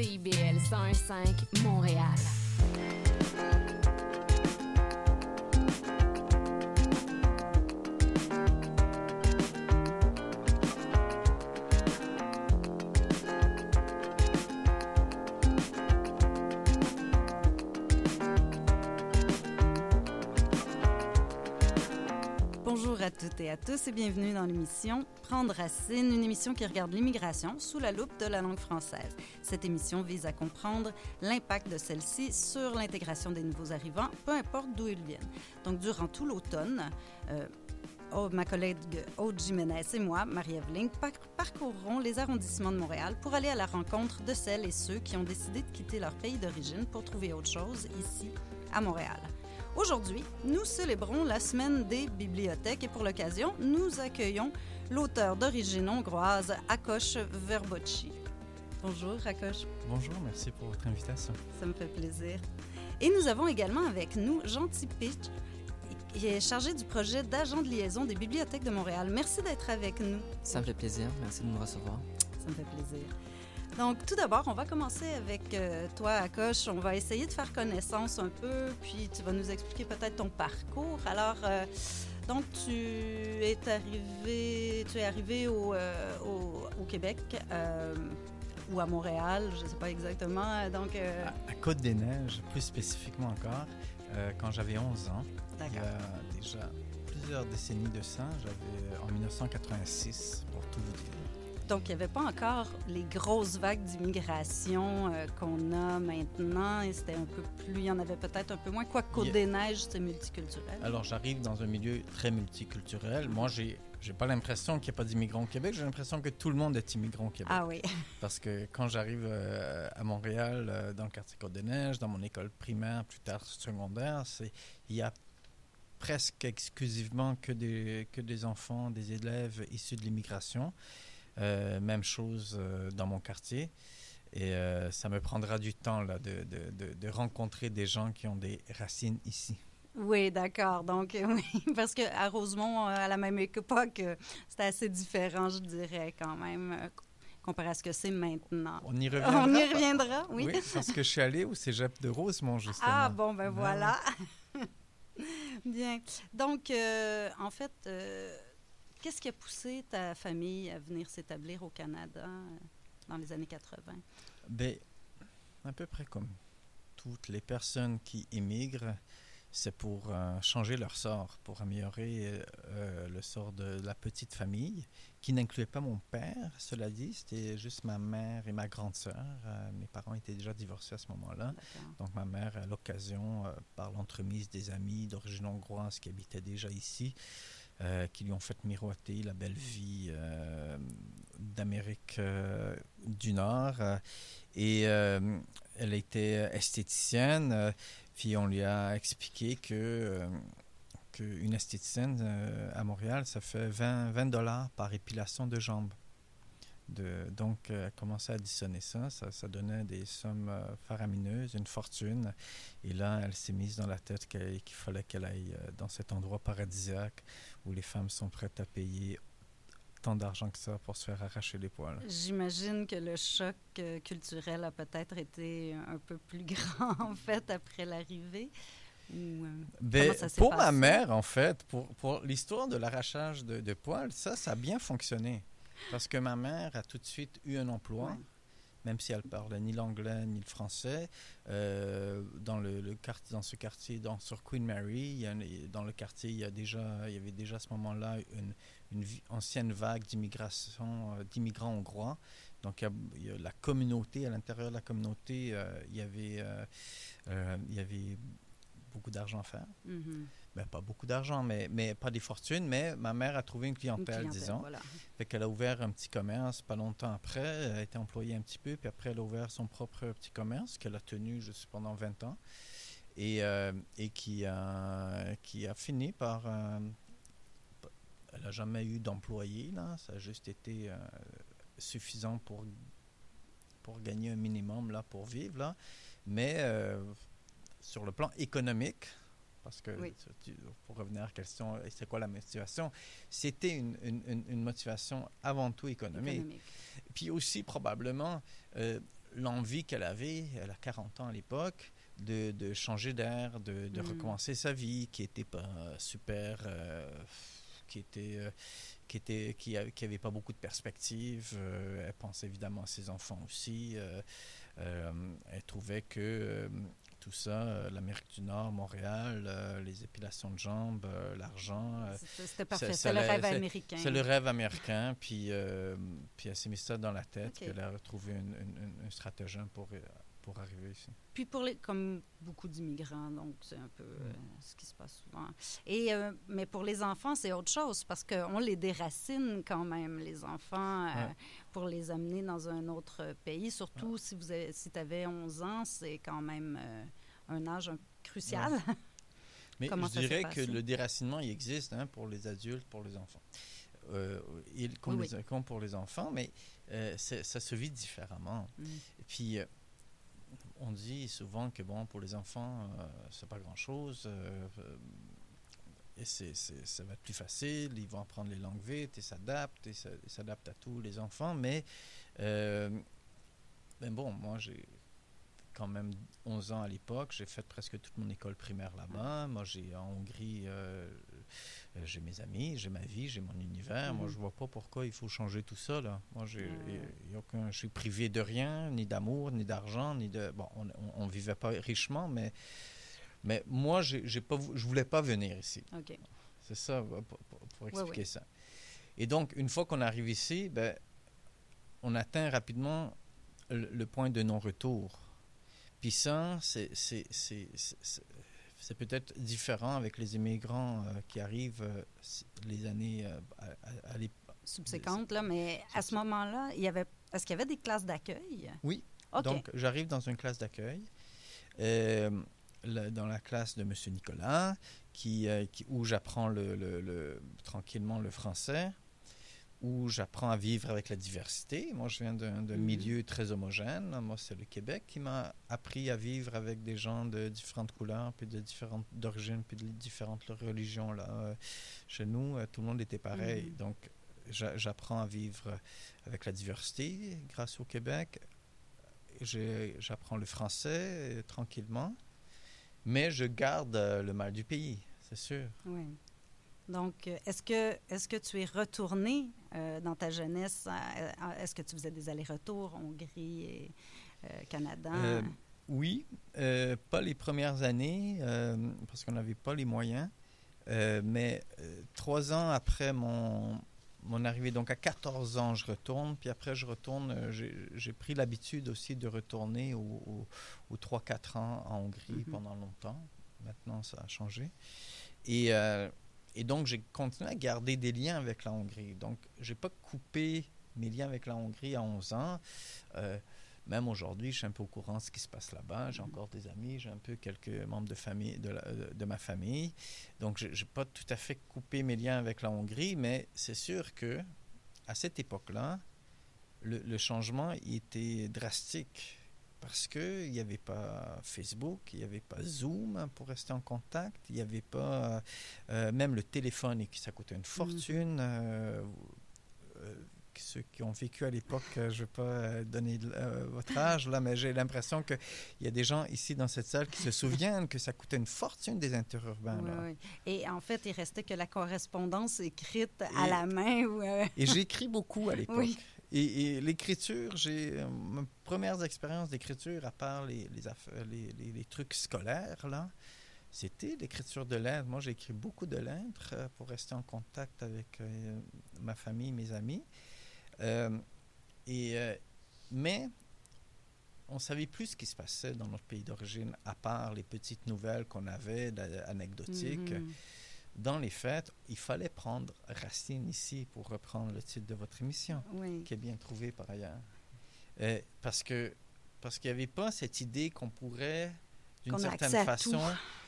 CIBL 101.5 Montréal. Toutes et à tous et bienvenue dans l'émission Prendre racine, une émission qui regarde l'immigration sous la loupe de la langue française. Cette émission vise à comprendre l'impact de celle-ci sur l'intégration des nouveaux arrivants, peu importe d'où ils viennent. Donc, durant tout l'automne, euh, oh, ma collègue Aude Jiménez et moi, Marie-Evelyne, par parcourrons les arrondissements de Montréal pour aller à la rencontre de celles et ceux qui ont décidé de quitter leur pays d'origine pour trouver autre chose ici, à Montréal. Aujourd'hui, nous célébrons la semaine des bibliothèques et pour l'occasion, nous accueillons l'auteur d'origine hongroise, Akos Verbocci. Bonjour, Akos. Bonjour, merci pour votre invitation. Ça me fait plaisir. Et nous avons également avec nous Jean Tipich, qui est chargé du projet d'agent de liaison des bibliothèques de Montréal. Merci d'être avec nous. Ça me fait plaisir. Merci de nous recevoir. Ça me fait plaisir. Donc, tout d'abord, on va commencer avec euh, toi, Akosh. On va essayer de faire connaissance un peu, puis tu vas nous expliquer peut-être ton parcours. Alors, euh, donc, tu es arrivé, tu es arrivé au, euh, au, au Québec ou à Montréal, je ne sais pas exactement. Donc, À, à Côte-des-Neiges, plus spécifiquement encore, quand j'avais 11 ans, il y a déjà plusieurs décennies de ça, j'avais en 1986, pour tout vous dire. Donc, il n'y avait pas encore les grosses vagues d'immigration euh, qu'on a maintenant. Et c'était un peu plus. Il y en avait peut-être un peu moins. Quoi, Côte-des-Neiges, c'est multiculturel. Alors, j'arrive dans un milieu très multiculturel. Moi, j'ai j'ai pas l'impression qu'il n'y a pas d'immigrants au Québec, j'ai l'impression que tout le monde est immigrant au Québec. Ah oui. Parce que quand j'arrive euh, à Montréal, euh, dans le quartier Côte-des-Neiges, dans mon école primaire, plus tard secondaire, c'est il y a presque exclusivement que des, que des enfants, des élèves issus de l'immigration. Euh, même chose euh, dans mon quartier. Et euh, ça me prendra du temps là, de, de- de- rencontrer des gens qui ont des racines ici. Oui, d'accord. Donc, oui, parce qu'à Rosemont, à la même époque, c'était assez différent, je dirais, quand même, comparé à ce que c'est maintenant. On y reviendra. On y reviendra, oui. parce que je suis allé au cégep de Rosemont, justement. Ah, bon, ben Ah, voilà. Bien. Donc, euh, en fait, euh, qu'est-ce qui a poussé ta famille à venir s'établir au Canada euh, dans les années 80? Ben, à peu près comme toutes les personnes qui immigrent, c'est pour euh, changer leur sort, pour améliorer euh, le sort de la petite famille, qui n'incluait pas mon père, cela dit, c'était juste ma mère et ma grande sœur. Euh, mes parents étaient déjà divorcés à ce moment-là. Donc ma mère, à l'occasion, par l'entremise des amis d'origine hongroise qui habitaient déjà ici, euh, qui lui ont fait miroiter la belle vie euh, d'Amérique euh, du Nord. et elle était esthéticienne, puis on lui a expliqué que... qu'une esthéticienne à Montréal, ça fait 20, 20 dollars par épilation de jambes. De, donc, euh, commencé à additionner ça. Ça, ça donnait des sommes euh, faramineuses, une fortune. Et là, elle s'est mise dans la tête qu'il fallait qu'elle aille euh, dans cet endroit paradisiaque où les femmes sont prêtes à payer tant d'argent que ça pour se faire arracher les poils. J'imagine que le choc euh, culturel a peut-être été un peu plus grand, en fait, après l'arrivée. Ou, euh, Ben, pour ma mère, en fait, pour, pour l'histoire de l'arrachage de, de poils, ça, ça a bien fonctionné. Parce que ma mère a tout de suite eu un emploi, Ouais. même si elle parlait ni l'anglais ni le français. Euh, dans, le, le quartier, dans ce quartier, dans, sur Queen Mary, il y a une- dans le quartier, il y, a déjà, il y avait déjà à ce moment-là une, ancienne vague d'immigration, euh, d'immigrants hongrois. Donc, il y, a, la communauté, à l'intérieur de la communauté, euh, il, y avait, euh, il y avait beaucoup d'argent à faire. Ben, pas beaucoup d'argent, mais, mais pas des fortunes, mais ma mère a trouvé une Une clientèle, disons. voilà. Fait qu'elle a ouvert un petit commerce pas longtemps après. Elle a été employée un petit peu, puis après, elle a ouvert son propre petit commerce qu'elle a tenu juste pendant 20 ans et, euh, et qui, a, qui a fini par. euh, elle n'a jamais eu d'employé, là. Ça a juste été euh, suffisant pour, pour gagner un minimum, là, pour vivre, là. Mais sur le plan économique, parce que Oui. pour revenir à la question, c'est quoi la motivation C'était une, une- motivation avant tout économique. Économique. Puis aussi, probablement, euh, l'envie qu'elle avait, elle a 40 ans à l'époque, de, de changer d'air, de, de Mm. recommencer sa vie, qui n'était pas super, euh, qui était, euh, qui était, qui, a- qui avait pas beaucoup de perspectives. Euh, elle pensait évidemment à ses enfants aussi. Elle trouvait que tout ça, euh, l'Amérique du Nord, Montréal, euh, les épilations de jambes, euh, l'argent, C'était parfait. C'est le rêve américain. c'est le rêve américain, puis, puis elle s'est mis ça dans la tête, Ok. qu'elle a retrouvé une- une- une- un stratagème pour, pour arriver ici. Puis pour les, comme beaucoup d'immigrants, donc c'est un peu euh, ce qui se passe souvent. Et euh, mais pour les enfants, c'est autre chose parce qu'on les déracine quand même les enfants euh. Pour les amener dans un autre pays. Surtout si vous avez, si avais 11 ans, c'est quand même euh, un âge crucial. Mais Comment je dirais que le déracinement, il existe hein, pour les adultes, pour les enfants. Euh, il, Oui, comme pour les enfants, mais euh, ça se vit différemment. Mm. Et puis, euh, on dit souvent que bon, pour les enfants, c'est pas grand-chose. Et c'est, c'est- ça va être plus facile, ils vont apprendre les langues vite, ils s'adaptent, ils s'adaptent à tous les enfants. Mais, euh, ben bon, moi, j'ai quand même 11 ans à l'époque, j'ai fait presque toute mon école primaire là-bas. Moi, j'ai en Hongrie, euh, euh, j'ai mes amis, j'ai ma vie, j'ai mon univers. Moi, Mhm. je vois pas pourquoi il faut changer tout ça. Là. Moi, j'ai, aucun, je suis privé de rien, ni d'amour, ni d'argent, ni de. Bon, on, on, on vivait pas richement, mais, mais moi, j'ai, pas, je voulais pas venir ici. OK. C'est ça, pour, expliquer ça. Et donc, une fois qu'on arrive ici, ben, on atteint rapidement le, le point de non-retour. Puis ça, c'est, peut-être différent avec les immigrants euh, qui arrivent euh, les années euh, à, à- à l'ép- Subséquente, là, mais à ce moment-là, il y avait, est-ce qu'il y avait des classes d'accueil? Oui. OK. Donc, j'arrive dans une classe d'accueil, euh, dans la classe de M. Nicolas, qui, euh, qui- où j'apprends le, le- le- tranquillement le français, où j'apprends à vivre avec la diversité. Moi, je viens d'un Mhm. milieu très homogène. Moi, c'est le Québec qui m'a appris à vivre avec des gens de différentes couleurs, puis de différentes d'origines, puis de différentes religions. Là. Euh, Chez nous, euh, tout le monde était pareil. Mhm. Donc, j'a- j'apprends à vivre avec la diversité grâce au Québec. J'apprends le français euh, tranquillement, mais je garde euh, le mal du pays, c'est sûr. Oui. Donc, euh, est-ce que, est que tu es retourné euh, dans ta jeunesse? Est-ce que tu faisais des allers-retours, Hongrie et euh, Canada? Oui, pas les premières années, parce qu'on n'avait pas les moyens, mais trois ans après mon, mon arrivée, donc à 14 ans, je retourne, puis après je retourne, euh, j'ai pris l'habitude aussi de retourner aux au, aux 3-4 ans en Hongrie Mhm. pendant longtemps. Maintenant, ça a changé. Et, euh, et donc, j'ai continué à garder des liens avec la Hongrie. Donc, j'ai pas coupé mes liens avec la Hongrie à 11 ans. Euh, même aujourd'hui, je suis un peu au courant de ce qui se passe là-bas. J'ai encore des amis, j'ai un peu quelques membres de, famille, de, la- de ma famille. Donc, je n'ai pas tout à fait coupé mes liens avec la Hongrie, mais c'est sûr que à cette époque-là, le, le changement il était drastique parce qu'il n'y avait pas Facebook, il n'y avait pas Zoom pour rester en contact, il n'y avait pas euh, même le téléphone, et ça coûtait une fortune. euh, euh, ceux qui ont vécu à l'époque, euh, je ne vais pas euh, donner de- euh, votre âge, là, mais j'ai l'impression qu'il y a des gens ici dans cette salle qui se souviennent que ça coûtait une fortune des interurbains. Oui, là. oui. Et en fait, il restait que la correspondance écrite à la main. Ou, euh, Et j'écris beaucoup à l'époque. Oui. Et, et l'écriture, j'ai euh, mes premières expériences d'écriture, à part les, les, affaires- les, les- les trucs scolaires, là, c'était l'écriture de lettres. Moi, j'ai écrit beaucoup de lettres pour rester en contact avec euh, ma famille, mes amis. Euh, et, euh, mais on savait plus ce qui se passait dans notre pays d'origine, à part les petites nouvelles qu'on avait, anecdotiques. mhm. Dans les faits, il fallait prendre racine ici pour reprendre le titre de votre émission, Oui. qui est bien trouvé par ailleurs. Euh, parce que parce qu'il n'y avait pas cette idée qu'on pourrait, d'une certaine façon, tout.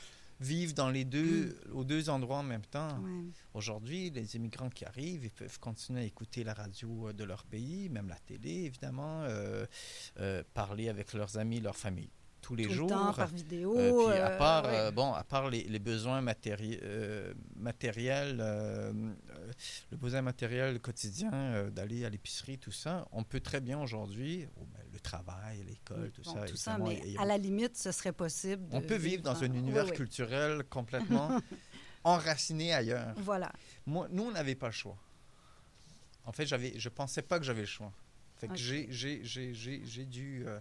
Vivre dans les deux, aux deux endroits en même temps. Ouais. Aujourd'hui, les immigrants qui arrivent, ils peuvent continuer à écouter la radio euh, de leur pays, même la télé, évidemment, euh, euh, parler avec leurs amis, leur famille tous les Tout jours. le temps, par vidéo. Euh, puis à euh, part, ouais. bon, à part les, les besoins matéri- euh, matériels, le besoin matériel quotidien d'aller à l'épicerie, tout ça, on peut très bien aujourd'hui, oh, ben, travail, l'école, tout Bon, ça. tout ça, évidemment, mais et- à la limite, ce serait possible. de on peut vivre dans un univers oui. culturel complètement enraciné ailleurs. Voilà. Moi, nous, on n'avait pas le choix. En fait, j'avais, je pensais pas que j'avais le choix. Fait que Ok. j'ai, j'ai, j'ai, j'ai, j'ai dû euh,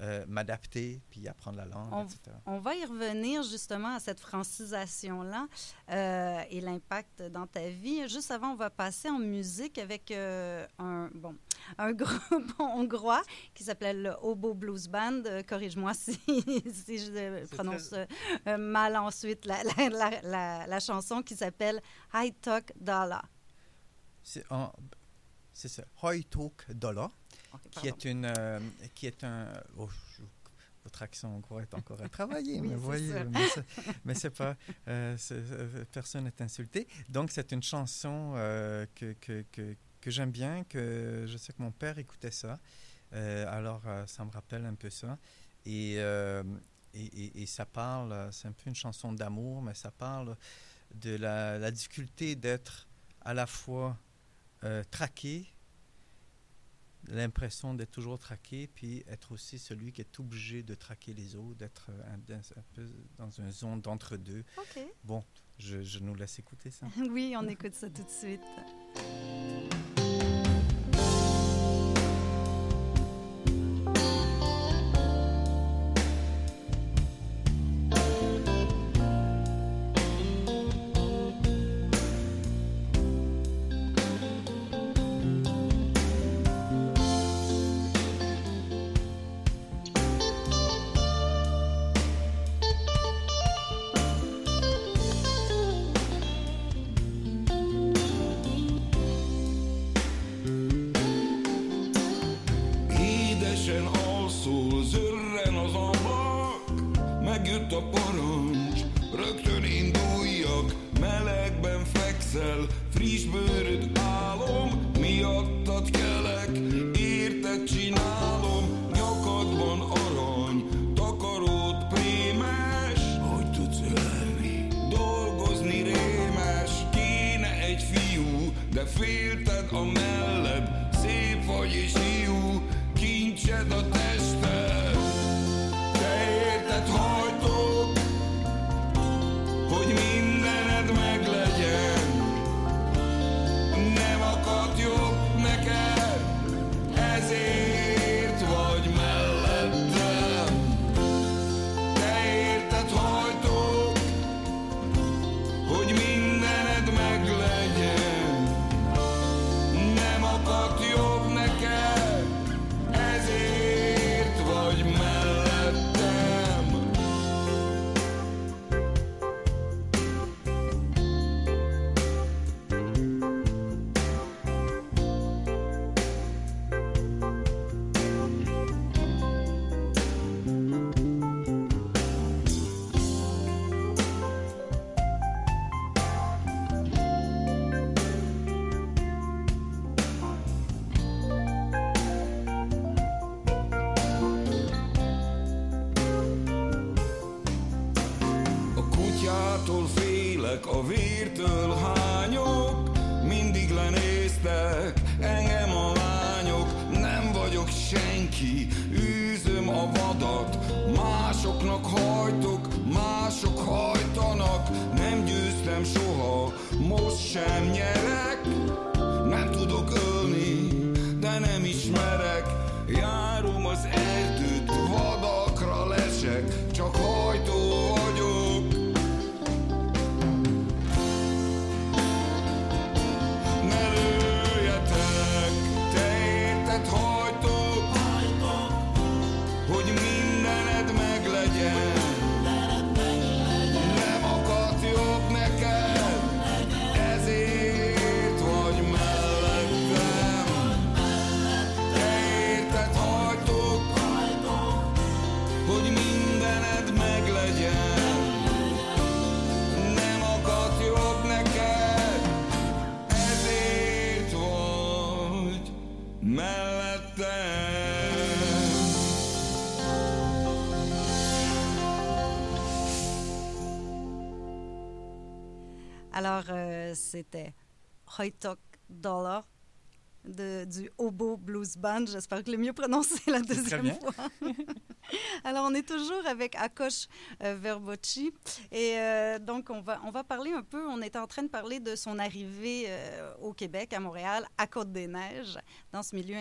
euh, m'adapter puis apprendre la langue, On- etc. On va y revenir justement à cette francisation-là euh, et l'impact dans ta vie. Juste avant, on va passer en musique avec euh, un, bon, un groupe hongrois qui s'appelle le Hobo Blues Band. Corrige-moi si, si je prononce très- mal ensuite la, la, la- la- la chanson qui s'appelle High Talk Dollar. C'est, en- c'est ça, Hoytok Qui est une, euh, qui est un. oh, je- votre accent hongrois est encore à travailler, Oui, mais voyez, mais c'est, pas, euh, euh, personne n'est insulté. Donc c'est une chanson euh, que, que, que, que j'aime bien, que je sais que mon père écoutait ça, alors ça me rappelle un peu ça. Et, et, et- et ça parle, c'est un peu une chanson d'amour, mais ça parle de la, la difficulté d'être à la fois traqué, l'impression d'être toujours traqué, puis être aussi celui qui est obligé de traquer les autres, d'être euh, un, un peu dans une zone d'entre-deux. OK. Bon, je, je nous laisse écouter ça. Oui, on écoute ça tout de suite. C'était Hoytok Dollar. de, du Hobo Blues Band. J'espère que je l'ai mieux prononcé la deuxième fois. Alors, on est toujours avec Akosh euh, Verbocci. Et euh, donc, on va, on va parler un peu, on était en train de parler de son arrivée euh, au Québec, à Montréal, à Côte-des-Neiges, dans ce milieu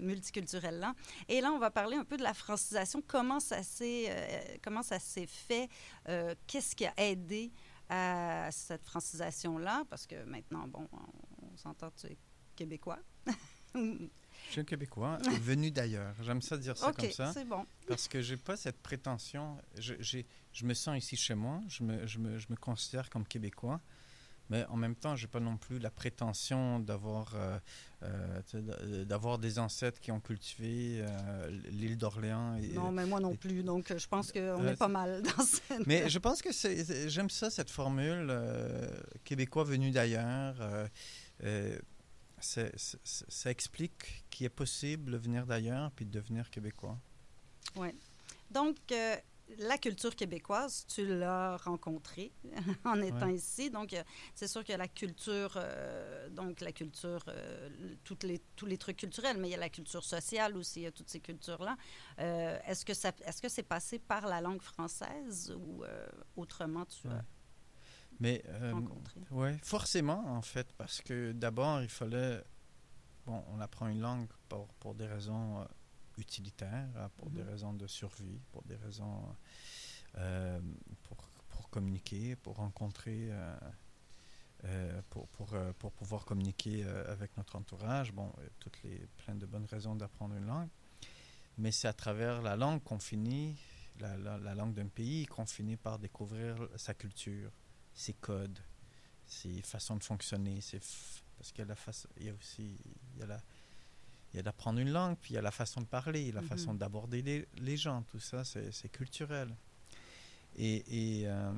multiculturel-là. Et là, on va parler un peu de la francisation, comment ça s'est, fait, qu'est-ce qui a aidé à cette francisation-là, parce que maintenant, bon, on, on s'entend, tu es québécois. Je suis un Québécois venu d'ailleurs. J'aime ça dire ça comme ça. c'est bon. Parce que j'ai pas cette prétention. Je, me sens ici chez moi. Je me, je me- je me considère comme Québécois. Mais en même temps, j'ai pas non plus la prétention d'avoir euh, euh, d'avoir des ancêtres qui ont cultivé euh, l'île d'Orléans. Non, mais moi non et- plus, donc je pense qu'on est pas mal dans cette... Mais je pense que j'aime ça, cette formule, québécois venu d'ailleurs. ça explique qu'il est possible de venir d'ailleurs puis de devenir québécois. Donc, euh, la culture québécoise, tu l'as rencontrée en étant Ouais. ici. Donc, euh, c'est sûr que la culture, euh, donc la culture, euh, toutes les, tous les trucs culturels, mais il y a la culture sociale aussi, il y a toutes ces cultures-là. Euh, est-ce que ça, est-ce que c'est passé par la langue française ou autrement tu Ouais. as Mais rencontré? ouais, forcément en fait, parce que d'abord il fallait, bon, on apprend une langue pour, pour des raisons utilitaires, hein, pour des Mhm. raisons de survie, pour des raisons euh, pour, pour communiquer, pour rencontrer, euh, euh, pour, pour, pour pouvoir communiquer avec notre entourage. Bon, toutes les plein de bonnes raisons d'apprendre une langue, mais c'est à travers la langue qu'on finit, la, la- la langue d'un pays, qu'on finit par découvrir sa culture, ses codes, ses façons de fonctionner, ses parce qu'il y a la face, il y a aussi il y a la il y a d'apprendre une langue, puis il y a la façon de parler, la Mhm. façon d'aborder les, les gens, tout ça, c'est culturel. Et, et, euh,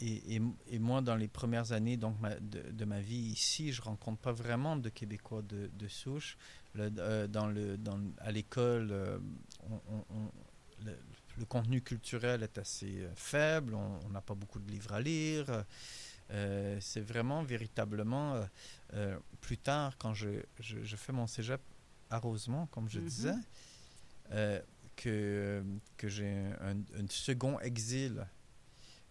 et, et- et moi, dans les premières années donc, ma- de, de ma vie ici, je rencontre pas vraiment de Québécois de, de souche. Le- euh, dans le, dans, à l'école, euh, on- on- on- le, le contenu culturel est assez faible, on n'a pas beaucoup de livres à lire. C'est vraiment véritablement plus tard, quand je, je, je fais mon cégep à Rosemont, comme je Mhm. disais, euh, que, que j'ai un, un second exil,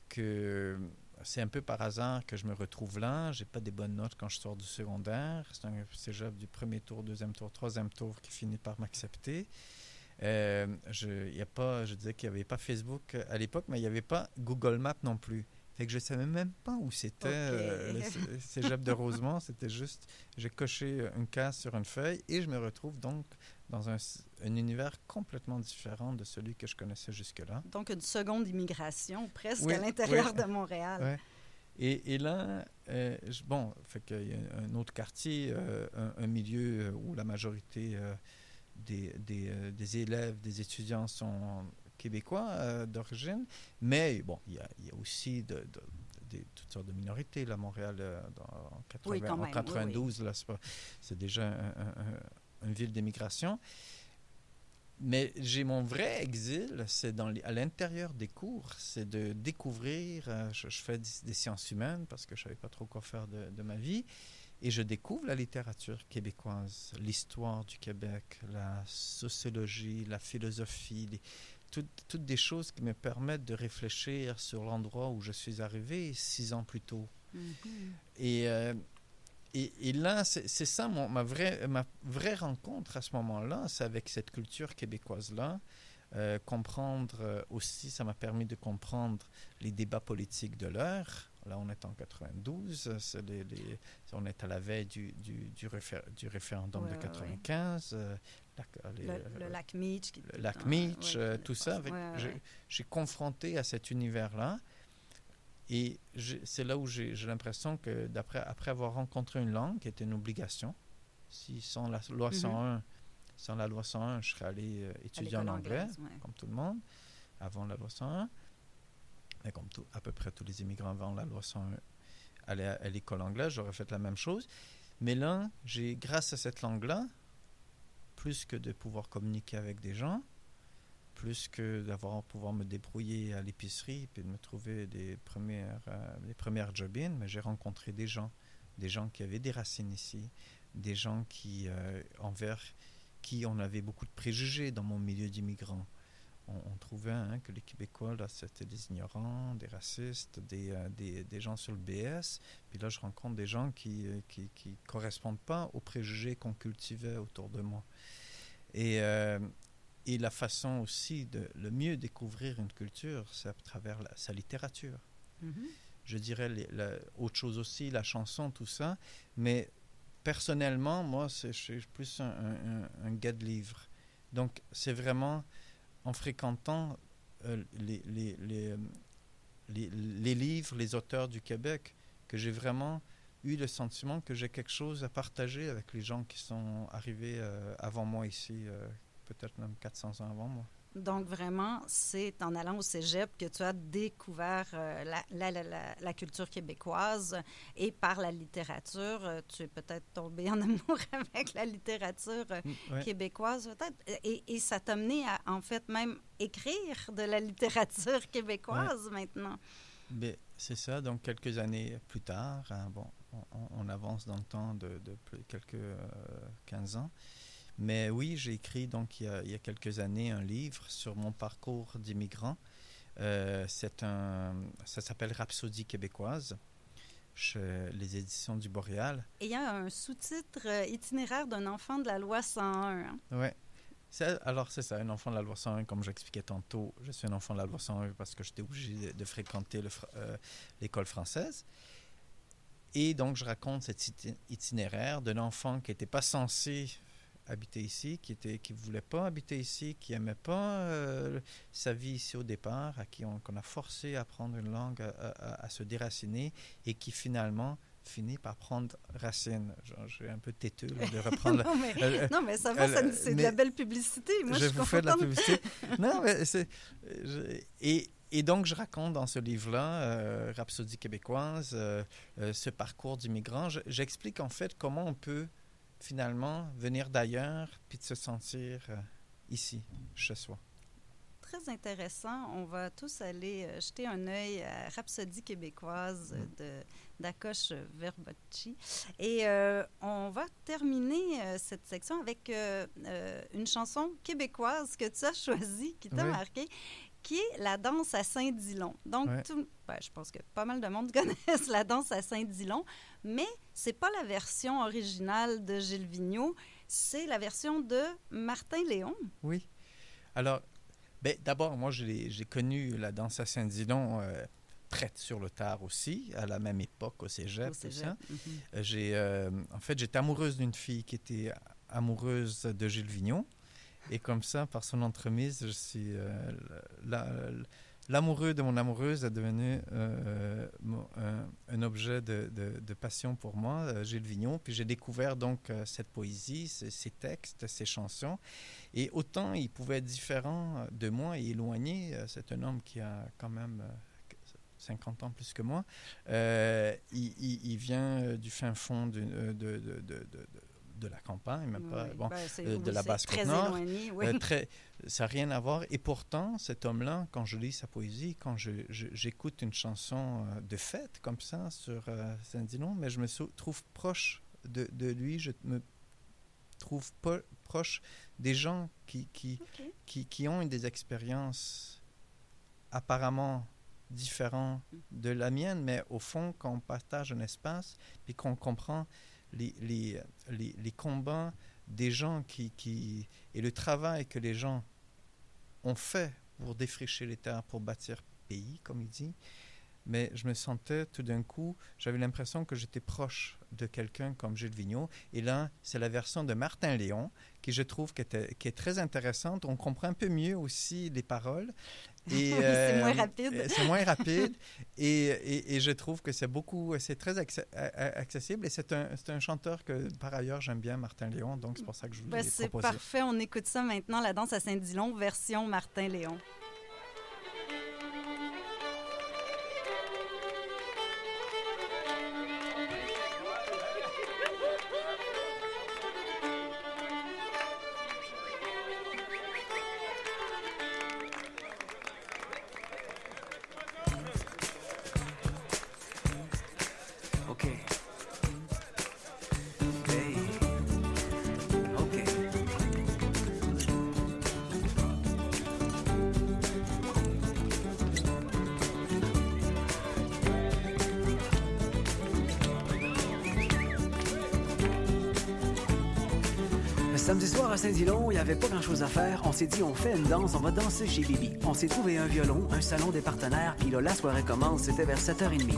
que c'est un peu par hasard que je me retrouve là. J'ai pas des bonnes notes quand je sors du secondaire. C'est un cégep du premier tour, deuxième tour, troisième tour qui finit par m'accepter. Euh, je, y a pas, je disais qu'il n'y avait pas Facebook à l'époque, mais il n'y avait pas Google Maps non plus. Fait que je savais même pas où c'était Ok. euh, cégep de Rosemont. C'était juste, j'ai coché une case sur une feuille et je me retrouve donc dans un, univers complètement différent de celui que je connaissais jusque-là. Donc, une seconde immigration presque Oui, à l'intérieur oui. de Montréal. Et, et là, euh, je- bon, fait qu'il y a un autre quartier, euh, un, un milieu euh, où la majorité euh, des, des, euh, des élèves, des étudiants sont québécois euh, d'origine, mais bon, il y a, il y a aussi de, de- des- toutes sortes de minorités là, Montréal euh, dans, en, 80 Oui, quand en même, oui, 92, là, c'est déjà un- un- un- une ville d'immigration. Mais j'ai mon vrai exil, c'est dans les- à l'intérieur des cours, c'est de découvrir. euh, je, je fais des, des sciences humaines parce que je savais pas trop quoi faire de, de ma vie, et je découvre la littérature québécoise, l'histoire du Québec, la sociologie, la philosophie, les- toutes, toutes des choses qui me permettent de réfléchir sur l'endroit où je suis arrivé six ans plus tôt. Mhm. Et, euh, et, et là, c'est c'est ça mon, ma, vraie, ma vraie rencontre à ce moment-là, c'est avec cette culture québécoise-là. Euh, comprendre euh, aussi, ça m'a permis de comprendre les débats politiques de l'heure. Là, on est en 92, euh, c'est les- les- on est à la veille du, du, du, réfé- du référendum Ouais, de ouais, 95. euh, la- les- Le, le lac Meach. le lac euh, tout ça. j'ai- confronté à cet univers-là. Et c'est là où j'ai l'impression que, d'après, après avoir rencontré une langue qui était une obligation, si sans la loi Mhm. 101, sans la loi 101, je serais allé euh, étudier en anglais, ouais. comme tout le monde, avant la loi 101. Et comme tout, à peu près tous les immigrants avant la loi 101 allaient à, à l'école anglaise, j'aurais fait la même chose. Mais là, j'ai, grâce à cette langue-là, plus que de pouvoir communiquer avec des gens, plus que d'avoir pouvoir me débrouiller à l'épicerie puis de me trouver des premières euh, premières job mais j'ai rencontré des gens des gens qui avaient des racines ici des gens qui, euh, envers qui on avait beaucoup de préjugés dans mon milieu d'immigrants. On, on trouvait hein, que les Québécois, là, c'était des ignorants, des racistes, des, euh, des, des gens sur le BS. Puis là, je rencontre des gens qui euh, qui, qui correspondent pas aux préjugés qu'on cultivait autour de moi. Et, euh, et la façon aussi de le mieux découvrir une culture, c'est à travers la- sa littérature Mhm. je dirais les- la- autre chose aussi, la chanson, tout ça. Mais personnellement, moi, c'est- je suis plus un, un- un- un gars de livres. Donc, c'est vraiment en fréquentant euh, euh, les- livres, les auteurs du Québec, que j'ai vraiment eu le sentiment que j'ai quelque chose à partager avec les gens qui sont arrivés euh, avant moi ici, peut-être même 400 ans avant moi. Donc, vraiment, c'est en allant au cégep que tu as découvert euh, la, la- la- la- la culture québécoise et par la littérature, euh, tu es peut-être tombé en amour avec la littérature euh, Ouais. québécoise, peut-être. Et, et ça t'a mené à, en fait, même écrire de la littérature québécoise maintenant. Ben, c'est ça. Donc, quelques années plus tard, hein, bon, on, avance dans le temps de, de plus- quelques euh, 15 ans. Mais oui, j'ai écrit donc il y, a, il y a quelques années un livre sur mon parcours d'immigrant. Euh, c'est un, ça s'appelle Rhapsodie québécoise les éditions du Boréal. Et il y a un sous-titre euh, itinéraire d'un enfant de la loi 101. hein. C'est- alors, c'est ça, un enfant de la loi 101, comme j'expliquais tantôt. Je suis un enfant de la loi 101 parce que j'étais obligé de, de fréquenter euh, l'école française. Et donc, je raconte cet iti- itinéraire d'un enfant qui n'était pas censé habiter ici, qui était, qui voulait pas habiter ici, qui aimait pas euh, sa vie ici au départ, à qui on, qu'on a forcé à apprendre une langue, à, à- à se déraciner, et qui finalement finit par prendre racine. Genre, je suis un peu têteux là, de reprendre non, mais, Euh, non, mais ça va, ça- c'est de la belle publicité. Moi, je, vous fais de la publicité. non, mais c'est. je- et, et donc, je raconte dans ce livre-là, euh, Rhapsodie québécoise, euh, euh, ce parcours d'immigrant. Je- J'explique en fait comment on peut finalement venir d'ailleurs puis de se sentir euh, ici, chez soi. Très intéressant. On va tous aller euh, jeter un œil à Rhapsodie québécoise euh, de d'Akosh Verbocci. Et euh, on va terminer euh, cette section avec une chanson québécoise que tu as choisie, qui t'a Oui. marqué, qui est la danse à Saint-Dillon. Donc, Ouais. tout- ben, je pense que pas mal de monde connaissent la danse à Saint-Dillon, mais c'est pas la version originale de Gilles Vigneault, c'est la version de Martin Léon. Oui. Alors, ben, d'abord, moi, j'ai connu la danse à Saint-Dillon euh, prête sur le tard aussi, à la même époque au cégep. au tout cégep. ça. Mhm. Euh, J'ai, euh, en fait, j'étais amoureuse d'une fille qui était amoureuse de Gilles Vignon. Et comme ça, par son entremise, euh, la- l'amoureux de mon amoureuse est devenu euh, mon- un, objet de, passion pour moi, euh, Gilles Vignon. Puis j'ai découvert donc euh, cette poésie, ces, textes, ces chansons. Et autant il pouvait être différent de moi et éloigné, euh, c'est un homme qui a quand même euh, 50 ans plus que moi. Euh, il, vient euh, du fin fond de, de, la campagne, même pas. Oui, Bon, ben, euh, de la très Nord, éloigné, oui. euh, très, ça n'a rien à voir. Et pourtant, cet homme-là, quand je lis sa poésie, quand j'écoute une chanson euh, de fête comme ça sur Saint-Dillon, mais je me trouve proche de, de lui, je me trouve proche des gens qui, qui, qui, qui ont des expériences apparemment différentes de la mienne, mais au fond, quand on partage un espace, puis qu'on comprend les, combats des gens qui, et le travail que les gens ont fait pour défricher les terres, pour bâtir pays, comme il dit, mais je me sentais tout d'un coup, j'avais l'impression que j'étais proche de quelqu'un comme Gilles Vigneault. Et là, c'est la version de Martin Léon, qui je trouve qui, est très intéressante. On comprend un peu mieux aussi les paroles. Et, Oui, c'est moins rapide. euh, C'est moins rapide. et, et, et je trouve que c'est beaucoup, c'est très accessible. Et c'est un, c'est un chanteur que, par ailleurs, j'aime bien, Martin Léon. Donc, c'est pour ça que je voulais Ben, les c'est parfait. On écoute ça maintenant, la danse à Saint-Dillon, version Martin Léon. Soir à Saint-Dilon, il n'y avait pas grand-chose à faire. On s'est dit, on fait une danse, on va danser chez Bibi. On s'est trouvé un violon, un salon des partenaires, puis là, la soirée commence, c'était vers 7h30.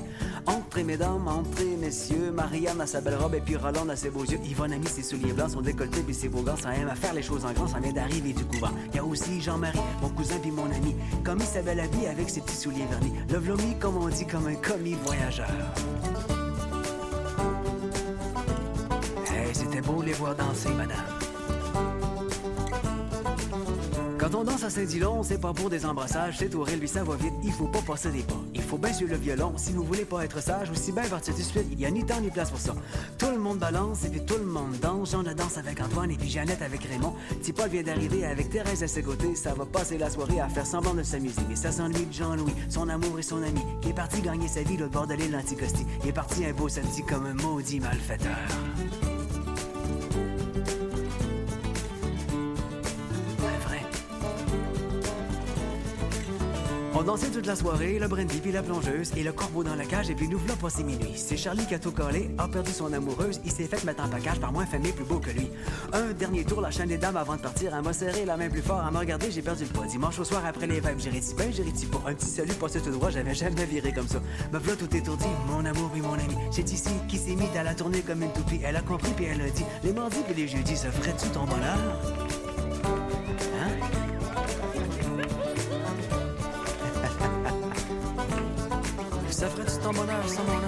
Entrez, mesdames, entrez, messieurs. Marianne a sa belle robe et puis Roland a ses beaux yeux. Yvonne a mis ses souliers blancs, son décolleté puis ses beaux gants. Ça aime à faire les choses en grand, ça vient d'arriver du couvent. Il y a aussi Jean-Marie, mon cousin puis mon ami. Comme il savait la vie avec ses petits souliers vernis. Le vlomi, comme on dit, comme un commis voyageur. Hey, c'était beau les voir danser, madame. Quand on danse à Saint-Dilon, c'est pas pour des embrassages, c'est au lui ça va vite, il faut pas passer des pas. Il faut bien suivre le violon, si vous voulez pas être sage, aussi bien partir de suite, il y a ni temps ni place pour ça. Tout le monde balance et puis tout le monde danse, Jean la danse avec Antoine et puis Jeannette avec Raymond. Petit Paul vient d'arriver avec Thérèse à ses côtés, ça va passer la soirée à faire semblant de s'amuser. Mais ça s'ennuie de Jean-Louis, son amour et son ami, qui est parti gagner sa vie l'autre bord de l'île l'Anticosti. Il est parti un beau samedi comme un maudit malfaiteur. Dansait toute la soirée, le brandy puis la plongeuse, et le corbeau dans la cage, et puis nous voilà passé minuit. C'est Charlie qui a tout collé, a perdu son amoureuse, il s'est fait mettre en package par moins famille plus beau que lui. Un dernier tour, la chaîne des dames avant de partir, elle m'a serré la main plus fort, elle m'a regardé, j'ai perdu le poids. Dimanche au soir après les vibes, j'ai dit ben, j'ai dit pas. Un petit salut passé tout droit, j'avais jamais viré comme ça. Me voilà tout étourdi, mon amour et mon ami. C'est ici qui s'est mis à la tournée comme une toupie. Elle a compris puis elle a dit, les mardis puis les jeudis, se ferait-tu ton bonheur? Bonheur sans mon nom?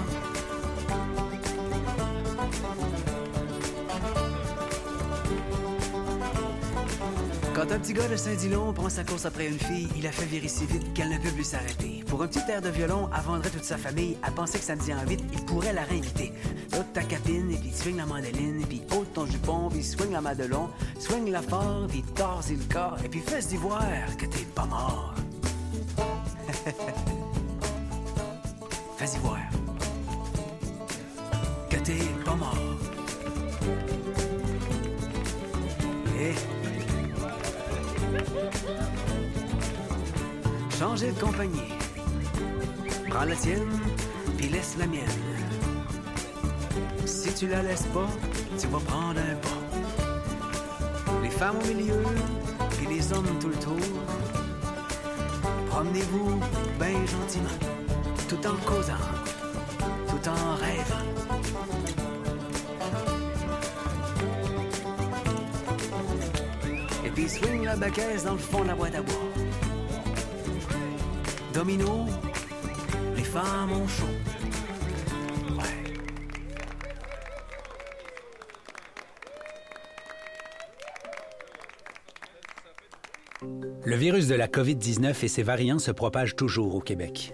Quand un petit gars de Saint-Dilon prend sa course après une fille, il a fait virer si vite qu'elle ne peut plus s'arrêter. Pour un petit air de violon, elle vendrait toute sa famille. Elle pensait que samedi en vite, il pourrait la réinviter. Haute ta capine, et puis swing la mandoline, et puis haute ton jupon, puis swing la madelon, swing la fort, puis torse le corps, et puis fais d'ivoire que t'es pas mort. Fais-y voir que t'es pas mort. Et changer de compagnie. Prends la tienne, puis laisse la mienne. Si tu la laisses pas, tu vas prendre un pas. Les femmes au milieu, puis les hommes tout le tour. Promenez-vous bien gentiment, tout en causant, tout en rêvant. Et puis swing la baquette dans le fond de la boîte à bois. Domino, les femmes ont chaud. Le virus de la COVID-19 et ses variants se propagent toujours au Québec.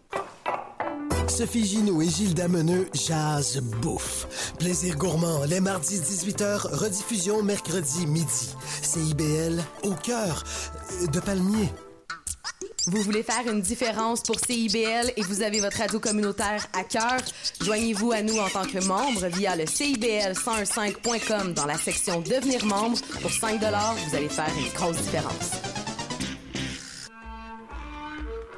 Sophie Ginoux et Gilles Dameneux jazz bouffe. Plaisir gourmand, les mardis 18h, rediffusion mercredi midi. CIBL au cœur de Palmier. Vous voulez faire une différence pour CIBL et vous avez votre radio communautaire à cœur? Joignez-vous à nous en tant que membre via le CIBL1015.com dans la section Devenir membre. Pour 5 vous allez faire une grosse différence.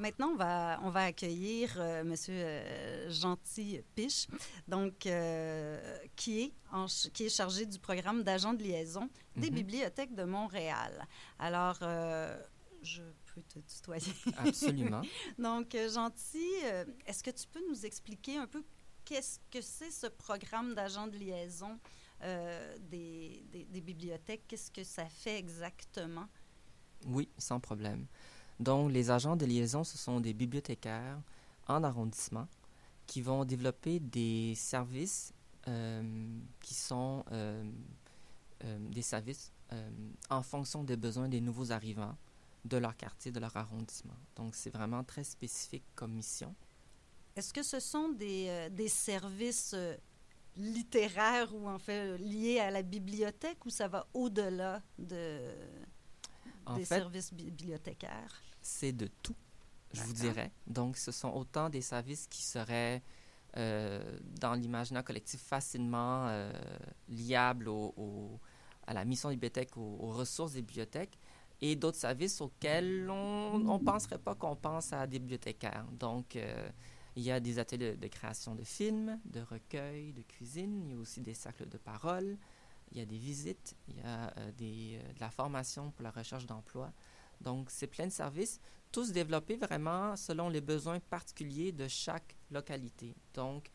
Maintenant, on va, on va accueillir euh, Monsieur euh, Gentil Piche, donc, euh, qui, est en ch- qui est chargé du programme d'agent de liaison des Mhm. bibliothèques de Montréal. Alors, euh, je peux te tutoyer. Absolument. donc, euh, Gentil, est-ce que tu peux nous expliquer un peu qu'est-ce que c'est ce programme d'agent de liaison des, des- des bibliothèques? Qu'est-ce que ça fait exactement? Oui, sans problème. Donc, les agents de liaison, ce sont des bibliothécaires en arrondissement qui vont développer des services euh, qui sont euh, euh, des services en fonction des besoins des nouveaux arrivants de leur quartier, de leur arrondissement. Donc, c'est vraiment très spécifique comme mission. Est-ce que ce sont des, des services littéraires ou en fait liés à la bibliothèque ou ça va au-delà de, En des fait, services bi- bibliothécaires? C'est de tout, je vous dirais. Donc, ce sont autant des services qui seraient euh, dans l'imaginaire collectif facilement euh, liables au- au- à la mission des bibliothèques, aux, aux ressources des bibliothèques, et d'autres services auxquels on ne penserait pas qu'on pense à des bibliothécaires. Donc, euh, il y a des ateliers de, de création de films, de recueils, de cuisine, il y a aussi des cercles de parole, il y a des visites, il y a euh, des, euh, de la formation pour la recherche d'emploi. Donc, c'est plein de services, tous développés vraiment selon les besoins particuliers de chaque localité. Donc,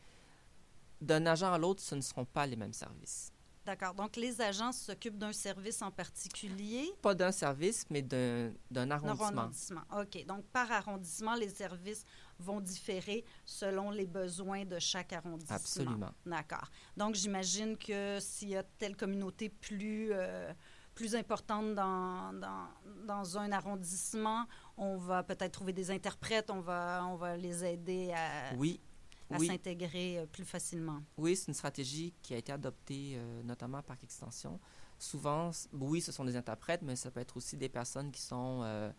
d'un agent à l'autre, ce ne seront pas les mêmes services. D'accord. Donc, les agents s'occupent d'un service en particulier? Pas d'un service, mais d'un d'un Un arrondissement. arrondissement. OK. Donc, par arrondissement, les services vont différer selon les besoins de chaque arrondissement. Absolument. D'accord. Donc, j'imagine que s'il y a telle communauté plus, euh, plus importante dans, dans, dans un arrondissement, on va peut-être trouver des interprètes, on va, on va les aider à, Oui, à oui. s'intégrer euh, plus facilement. Oui, c'est une stratégie qui a été adoptée euh, notamment par Extension. Souvent, oui, ce sont des interprètes, mais ça peut être aussi des personnes qui sont euh,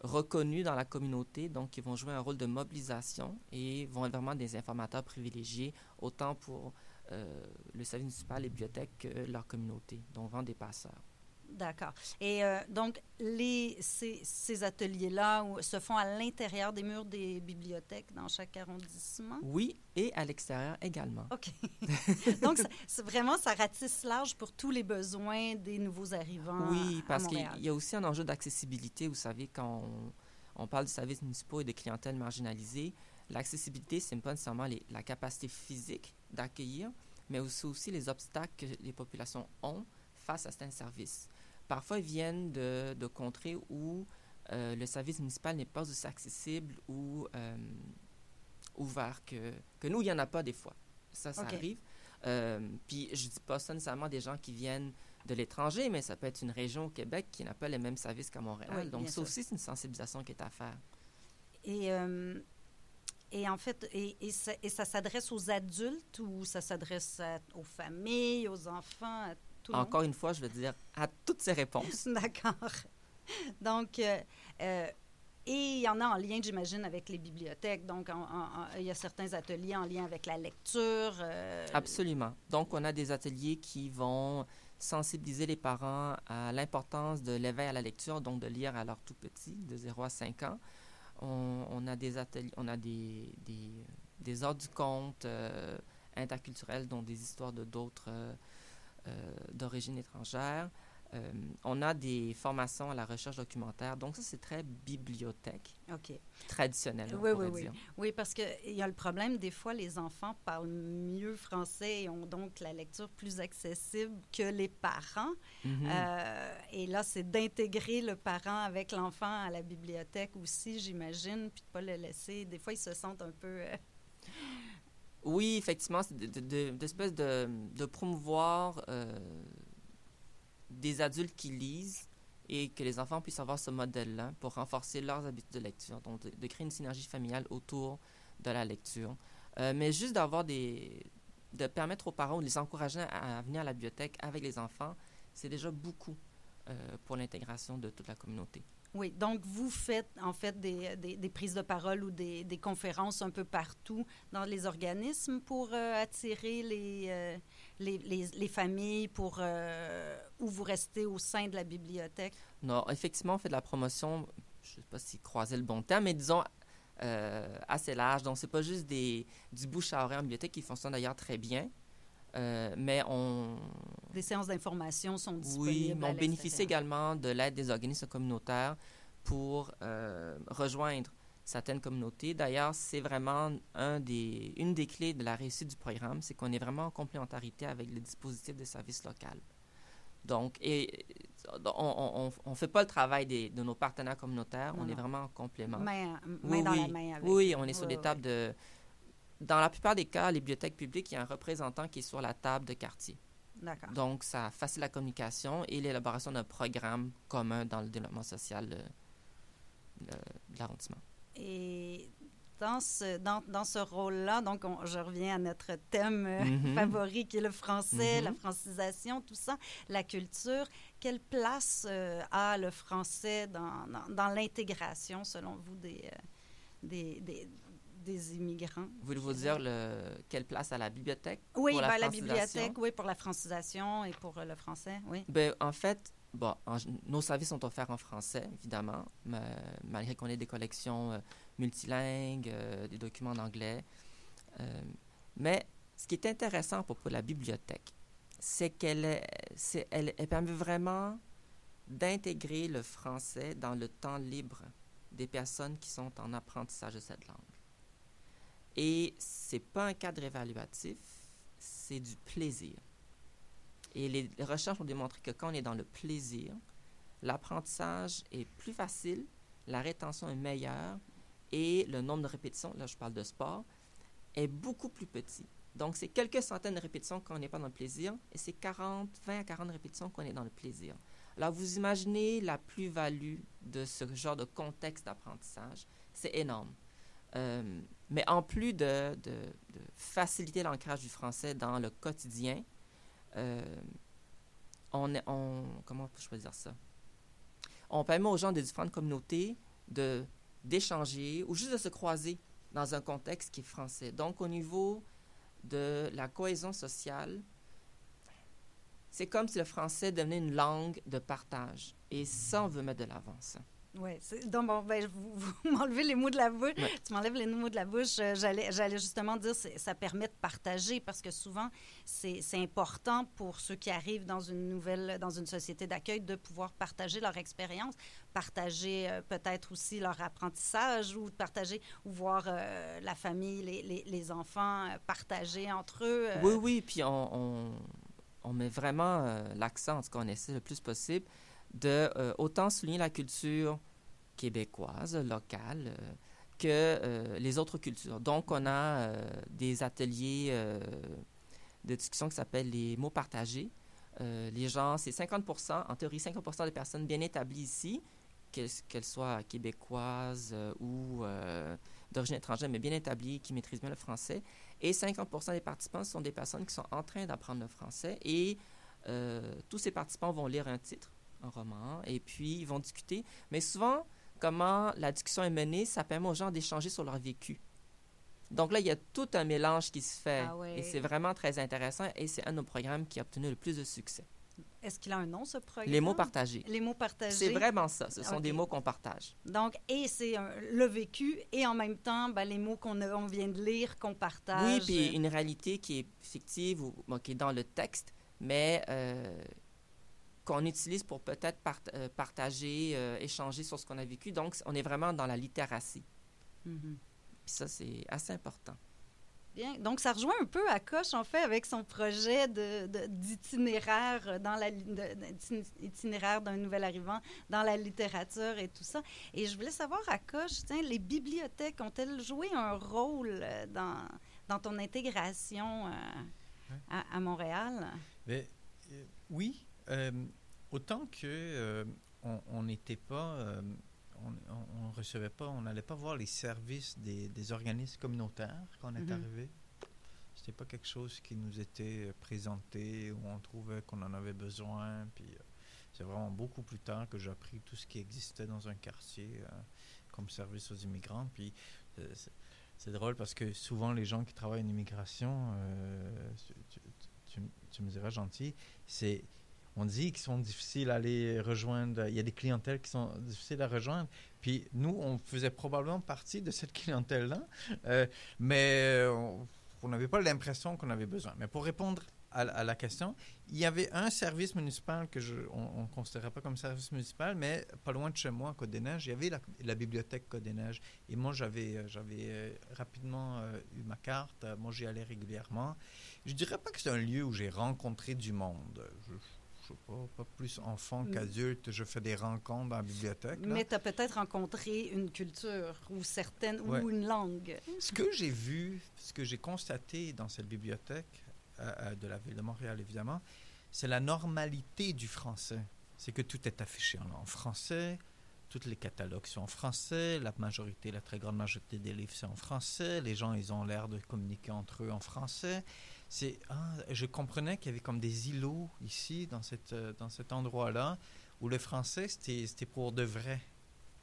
reconnues dans la communauté, donc qui vont jouer un rôle de mobilisation et vont être vraiment des informateurs privilégiés, autant pour euh, le service municipal et bibliothèque que leur communauté, donc vraiment des passeurs. D'accord. Et euh, donc, les, ces, ces ateliers-là se font à l'intérieur des murs des bibliothèques dans chaque arrondissement? Oui, et à l'extérieur également. OK. donc, ça- vraiment, ça ratisse large pour tous les besoins des nouveaux arrivants Oui, parce qu'il y a aussi un enjeu d'accessibilité. Vous savez, quand on, on parle de services municipaux et de clientèle marginalisée, l'accessibilité, c'est pas nécessairement les- la capacité physique d'accueillir, mais aussi, aussi les obstacles que les populations ont face à certains services. Parfois, ils viennent de, de contrées où euh, le service municipal n'est pas aussi accessible ou euh, ouvert que, que nous. Il n'y en a pas des fois. Ça, ça arrive. Euh, puis je dis pas ça nécessairement des gens qui viennent de l'étranger, mais ça peut être une région au Québec qui n'a pas les mêmes services qu'à Montréal. Oui, Donc ça sûr. aussi, c'est une sensibilisation qui est à faire. Et, et en fait, et, et ça, s'adresse aux adultes ou ça s'adresse aux familles, aux enfants, à tout? Encore une fois, je veux dire à toutes ces réponses. D'accord. Donc, euh, euh, et il y en a en lien, j'imagine, avec les bibliothèques. Donc, en- en- en- il y a certains ateliers en lien avec la lecture. euh, Absolument. Donc, on a des ateliers qui vont sensibiliser les parents à l'importance de l'éveil à la lecture, donc de lire à leur tout petit, de 0 à 5 ans. On, on a des ateliers, on a des, des, des heures du conte interculturelles, dont des histoires de d'autres d'origine étrangère. Euh, on a des formations à la recherche documentaire. Donc, ça, c'est très bibliothèque OK. traditionnelle, on Oui, oui, oui. dire. Oui, parce qu'il y a le problème, des fois, les enfants parlent mieux français et ont donc la lecture plus accessible que les parents. Mhm. Euh, et là, c'est d'intégrer le parent avec l'enfant à la bibliothèque aussi, j'imagine, puis de ne pas le laisser. Des fois, ils se sentent un peu... euh, Oui, effectivement, c'est de- de- de- d'espèce de, de promouvoir euh, des adultes qui lisent et que les enfants puissent avoir ce modèle-là pour renforcer leurs habitudes de lecture, donc de, créer une synergie familiale autour de la lecture. Euh, mais juste d'avoir des... de permettre aux parents ou de les encourager à, à venir à la bibliothèque avec les enfants, c'est déjà beaucoup euh, pour l'intégration de toute la communauté. Oui, donc vous faites en fait des, des- prises de parole ou des, des conférences un peu partout dans les organismes pour euh, attirer les, euh, les, les- les familles pour euh, où vous restez au sein de la bibliothèque? Non, effectivement, on fait de la promotion, je ne sais pas si croiser le bon terme, mais disons assez large. Donc, c'est pas juste des, du bouche à oreille en bibliothèque qui fonctionne d'ailleurs très bien, euh, mais on, Des séances d'information sont disponibles. oui, mais on bénéficie également de l'aide des organismes communautaires pour euh, rejoindre certaines communautés. D'ailleurs, c'est vraiment un des, une des clés de la réussite du programme, c'est qu'on est vraiment en complémentarité avec le dispositif de service local. Donc, et, on ne fait pas le travail des, de nos partenaires communautaires, Non, on est vraiment en complément. Main, main Oui, dans oui. la main avec. Oui, on est sur Oui, des tables de... Dans la plupart des cas, les bibliothèques publiques, il y a un représentant qui est sur la table de quartier. D'accord. Donc, ça facilite la communication et l'élaboration d'un programme commun dans le développement social euh, de l'arrondissement. Et dans ce, dans, dans ce rôle-là, donc on- je reviens à notre thème euh, Mhm. favori qui est le français, Mhm. la francisation, tout ça, la culture. Quelle place euh, a le français dans, dans, dans l'intégration, selon vous, des, euh, des, des, des immigrants? Voulez-vous dire le, quelle place à la bibliothèque Oui, pour la ben, la bibliothèque, oui, pour la francisation et pour euh, le français, oui. Ben, en fait, bon, en g- nos services sont offerts en français, évidemment, ma- malgré qu'on ait des collections euh, multilingues, euh, des documents en anglais. Euh, mais ce qui est intéressant de la bibliothèque, c'est qu'elle elle, elle permet vraiment d'intégrer le français dans le temps libre des personnes qui sont en apprentissage de cette langue. Et c'est pas un cadre évaluatif, c'est du plaisir. Et les recherches ont démontré que quand on est dans le plaisir, l'apprentissage est plus facile, la rétention est meilleure et le nombre de répétitions, là je parle de sport, est beaucoup plus petit. Donc c'est quelques centaines de répétitions quand on n'est pas dans le plaisir et c'est 40, 20 à 40 répétitions quand on est dans le plaisir. Alors vous imaginez la plus-value de ce genre de contexte d'apprentissage, c'est énorme. Euh, mais en plus de, faciliter l'ancrage du français dans le quotidien, euh, on, comment dire ça? On permet aux gens de différentes communautés de d'échanger ou juste de se croiser dans un contexte qui est français. Donc, au niveau de la cohésion sociale, c'est comme si le français devenait une langue de partage. Et ça, on veut mettre de l'avant, ça. Oui, donc bon, ben, vous, vous m'enlevez les mots de la bouche. Ouais. Tu m'enlèves les mots de la bouche. Euh, J'allais, j'allais justement dire, ça permet de partager parce que souvent, c'est, important pour ceux qui arrivent dans une nouvelle, dans une société d'accueil de pouvoir partager leur expérience, partager euh, peut-être aussi leur apprentissage ou de partager ou voir euh, la famille, les, les, les enfants euh, partager entre eux. Oui, oui, puis on, on, on met vraiment l'accent, en tout cas, on essaie le plus possible de euh, autant souligner la culture québécoise, locale, euh, que euh, les autres cultures. Donc, on a des ateliers de discussion qui s'appellent les mots partagés. Les gens, c'est 50% en théorie, 50% des personnes bien établies ici, qu'elles soient québécoises ou d'origine étrangère, mais bien établies, qui maîtrisent bien le français. Et 50% des participants sont des personnes qui sont en train d'apprendre le français. Et tous ces participants vont lire un titre, un roman, et puis ils vont discuter. Mais souvent, comment la discussion est menée, ça permet aux gens d'échanger sur leur vécu. Donc là, il y a tout un mélange qui se fait. Ah ouais. Et c'est vraiment très intéressant. Et c'est un de nos programmes qui a obtenu le plus de succès. Est-ce qu'il a un nom, ce programme? Les mots partagés. Les mots partagés. C'est vraiment ça. Ce sont des mots qu'on partage. Donc, et c'est le vécu et en même temps, ben, les mots qu'on on vient de lire, qu'on partage. Oui, puis une réalité qui est fictive ou bon, qui est dans le texte, mais euh, qu'on utilise pour peut-être part- euh, partager, euh, échanger sur ce qu'on a vécu. Donc, on est vraiment dans la littératie. Puis ça, c'est assez important. Bien. Donc, ça rejoint un peu à Coche, en fait, avec son projet de- de- d'itinéraire dans la de- itinéraire d'un nouvel arrivant dans la littérature et tout ça. Et je voulais savoir à Coche, tiens, les bibliothèques ont-elles joué un rôle euh, dans, dans ton intégration euh, à, à Montréal? Mais, euh, oui, autant que euh, on n'était pas, euh, on, on recevait pas, on n'allait pas voir les services des, des organismes communautaires quand on est Mhm. arrivé. C'était pas quelque chose qui nous était euh, présenté où on trouvait qu'on en avait besoin. Puis euh, c'est vraiment beaucoup plus tard que j'ai appris tout ce qui existait dans un quartier euh, comme service aux immigrants. Puis euh, c'est- drôle parce que souvent les gens qui travaillent en immigration, euh, tu, tu- tu- tu me diras gentil, c'est on dit qu'ils sont difficiles à aller rejoindre. Il y a des clientèles qui sont difficiles à rejoindre. Puis nous, on faisait probablement partie de cette clientèle-là, euh, mais euh, on n'avait pas l'impression qu'on avait besoin. Mais pour répondre à, la- question, il y avait un service municipal que je, on ne considérait pas comme service municipal, mais pas loin de chez moi, à Côte-des-Neiges, il y avait la, bibliothèque Côte-des-Neiges. Et moi, j'avais, euh, j'avais rapidement eu ma carte. Moi, j'y allais régulièrement. Je dirais pas que c'est un lieu où j'ai rencontré du monde. Je, pas, plus enfant Mm. qu'adulte, je fais des rencontres dans la bibliothèque. là. Mais tu as peut-être rencontré une culture ou certaines Ouais. ou une langue. Ce que j'ai vu, ce que j'ai constaté dans cette bibliothèque euh, euh, de la ville de Montréal, évidemment, c'est la normalité du français. C'est que tout est affiché en, en français, tous les catalogues sont en français, la majorité, la très grande majorité des livres sont en français, les gens, ils ont l'air de communiquer entre eux en français. Ah, je comprenais qu'il y avait comme des îlots ici, dans, euh, cet endroit-là, où le français, c'était pour de vrai.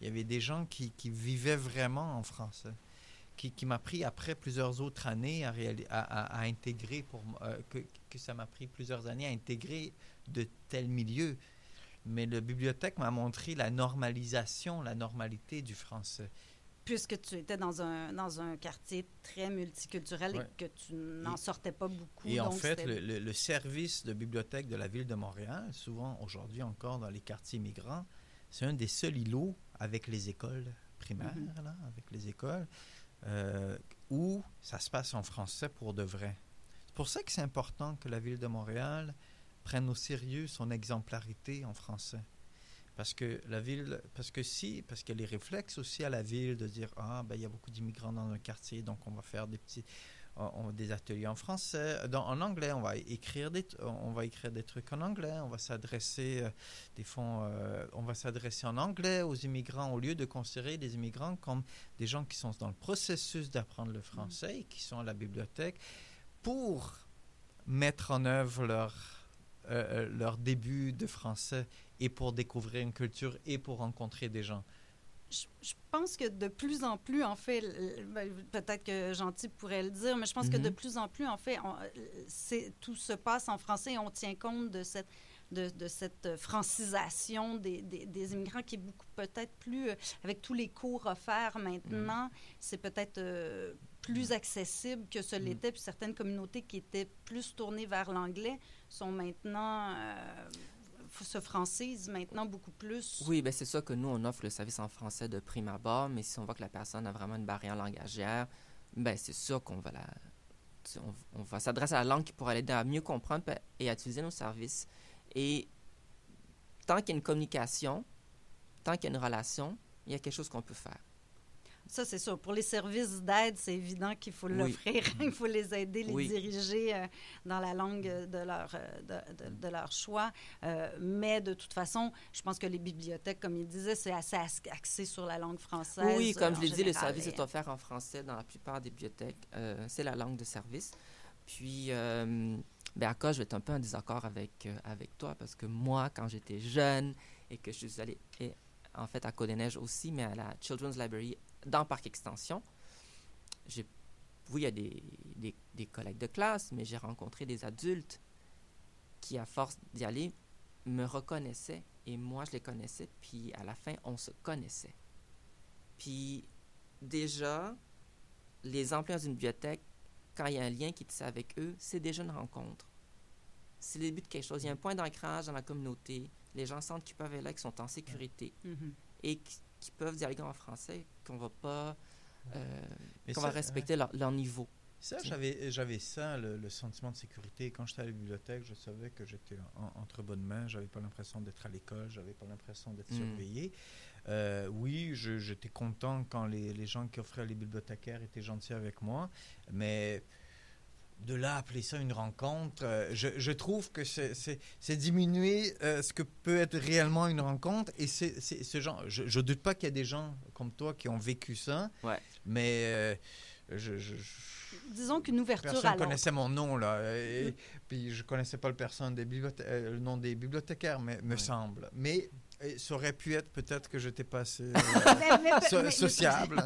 Il y avait des gens qui, vivaient vraiment en français qui, m'a pris après plusieurs autres années à, intégrer, euh, que ça m'a pris plusieurs années à intégrer de tels milieux. Mais la bibliothèque m'a montré la normalisation, la normalité du français. Puisque tu étais dans un, dans un quartier très multiculturel Ouais. et que tu n'en sortais pas beaucoup. Et en fait, c'était- le, le- le service de bibliothèque de la ville de Montréal, souvent aujourd'hui encore dans les quartiers migrants, c'est un des seuls îlots avec les écoles primaires, Mhm. là, avec les écoles, euh, où ça se passe en français pour de vrai. C'est pour ça que c'est important que la ville de Montréal prenne au sérieux son exemplarité en français. Parce que la ville, parce que si, parce a les réflexes aussi à la ville de dire ah ben il y a beaucoup d'immigrants dans un quartier donc on va faire des petits, on- des ateliers en français, en anglais on va écrire des, on va écrire des trucs en anglais, on va s'adresser euh, des fonds, euh, on va s'adresser en anglais aux immigrants au lieu de considérer les immigrants comme des gens qui sont dans le processus d'apprendre le français et qui sont à la bibliothèque pour mettre en œuvre leur euh, leur début de français et pour découvrir une culture et pour rencontrer des gens. Je, je pense que de plus en plus, en fait, ben, peut-être que Gentil pourrait le dire, mais je pense que de Mhm. plus en plus, en fait, on- tout se passe en français et on tient compte de cette, de, de cette francisation des, des, des immigrants qui est beaucoup peut-être plus, euh, avec tous les cours offerts maintenant, c'est peut-être euh, plus accessible que ce Mhm. l'était. Puis certaines communautés qui étaient plus tournées vers l'anglais sont maintenant... euh, se francisent maintenant beaucoup plus? Oui, ben c'est ça que nous, on offre le service en français de prime abord, mais si on voit que la personne a vraiment une barrière langagière, ben c'est sûr qu'on va la... On, va s'adresser à la langue qui pourra l'aider à mieux comprendre et à utiliser nos services. Et tant qu'il y a une communication, tant qu'il y a une relation, il y a quelque chose qu'on peut faire. Ça, c'est sûr. Pour les services d'aide, c'est évident qu'il faut Oui. l'offrir. Il faut les aider, les Oui. diriger euh, dans la langue de leur, euh, de, de- de leur choix. Euh, mais de toute façon, je pense que les bibliothèques, comme il disait, c'est assez as- axé sur la langue française. Oui, comme euh, je l'ai dit, le service est offert en français dans la plupart des bibliothèques. Euh, c'est la langue de service. Puis, euh, ben, à je vais être un peu en désaccord avec, euh, avec toi parce que moi, quand j'étais jeune et que je suis allé, et, en fait, à Côte-des-Neiges aussi, mais à la Children's Library dans Parc Extension, j'ai, oui, il y a des, des, des collègues de classe, mais j'ai rencontré des adultes qui, à force d'y aller, me reconnaissaient et moi, je les connaissais. Puis, à la fin, on se connaissait. Puis déjà, les employés d'une bibliothèque, quand il y a un lien qui tisse avec eux, c'est déjà une rencontre. C'est le début de quelque chose. Il y a un point d'ancrage dans la communauté. Les gens sentent qu'ils peuvent être là, qu'ils sont en sécurité Mhm. et qui, peuvent dialoguer en français, qu'on va pas, euh, qu'on va respecter leur, leur niveau. Ça, j'avais, j'avais ça, le, le sentiment de sécurité. Quand j'étais à la bibliothèque, je savais que j'étais en- entre bonnes mains. J'avais pas l'impression d'être à l'école. J'avais pas l'impression d'être Mm. surveillé. Euh, oui, j'étais content quand les, les gens qui offraient les bibliothécaires étaient gentils avec moi. Mais de là appeler ça une rencontre, euh, je, je trouve que c'est, diminuer euh, ce que peut être réellement une rencontre. Et c'est, ce genre. Je, je doute pas qu'il y a des gens comme toi qui ont vécu ça. Ouais. Mais euh, je- je- je Disons qu'une ouverture Personne à l'autre. connaissait mon nom, là. Et, puis je connaissais pas le, personne des bibliothe- euh, le nom des bibliothécaires, mais, me Ouais. semble. Mais euh, ça aurait pu être peut-être que j'étais pas assez euh, Mais- mais- so- mais- sociable.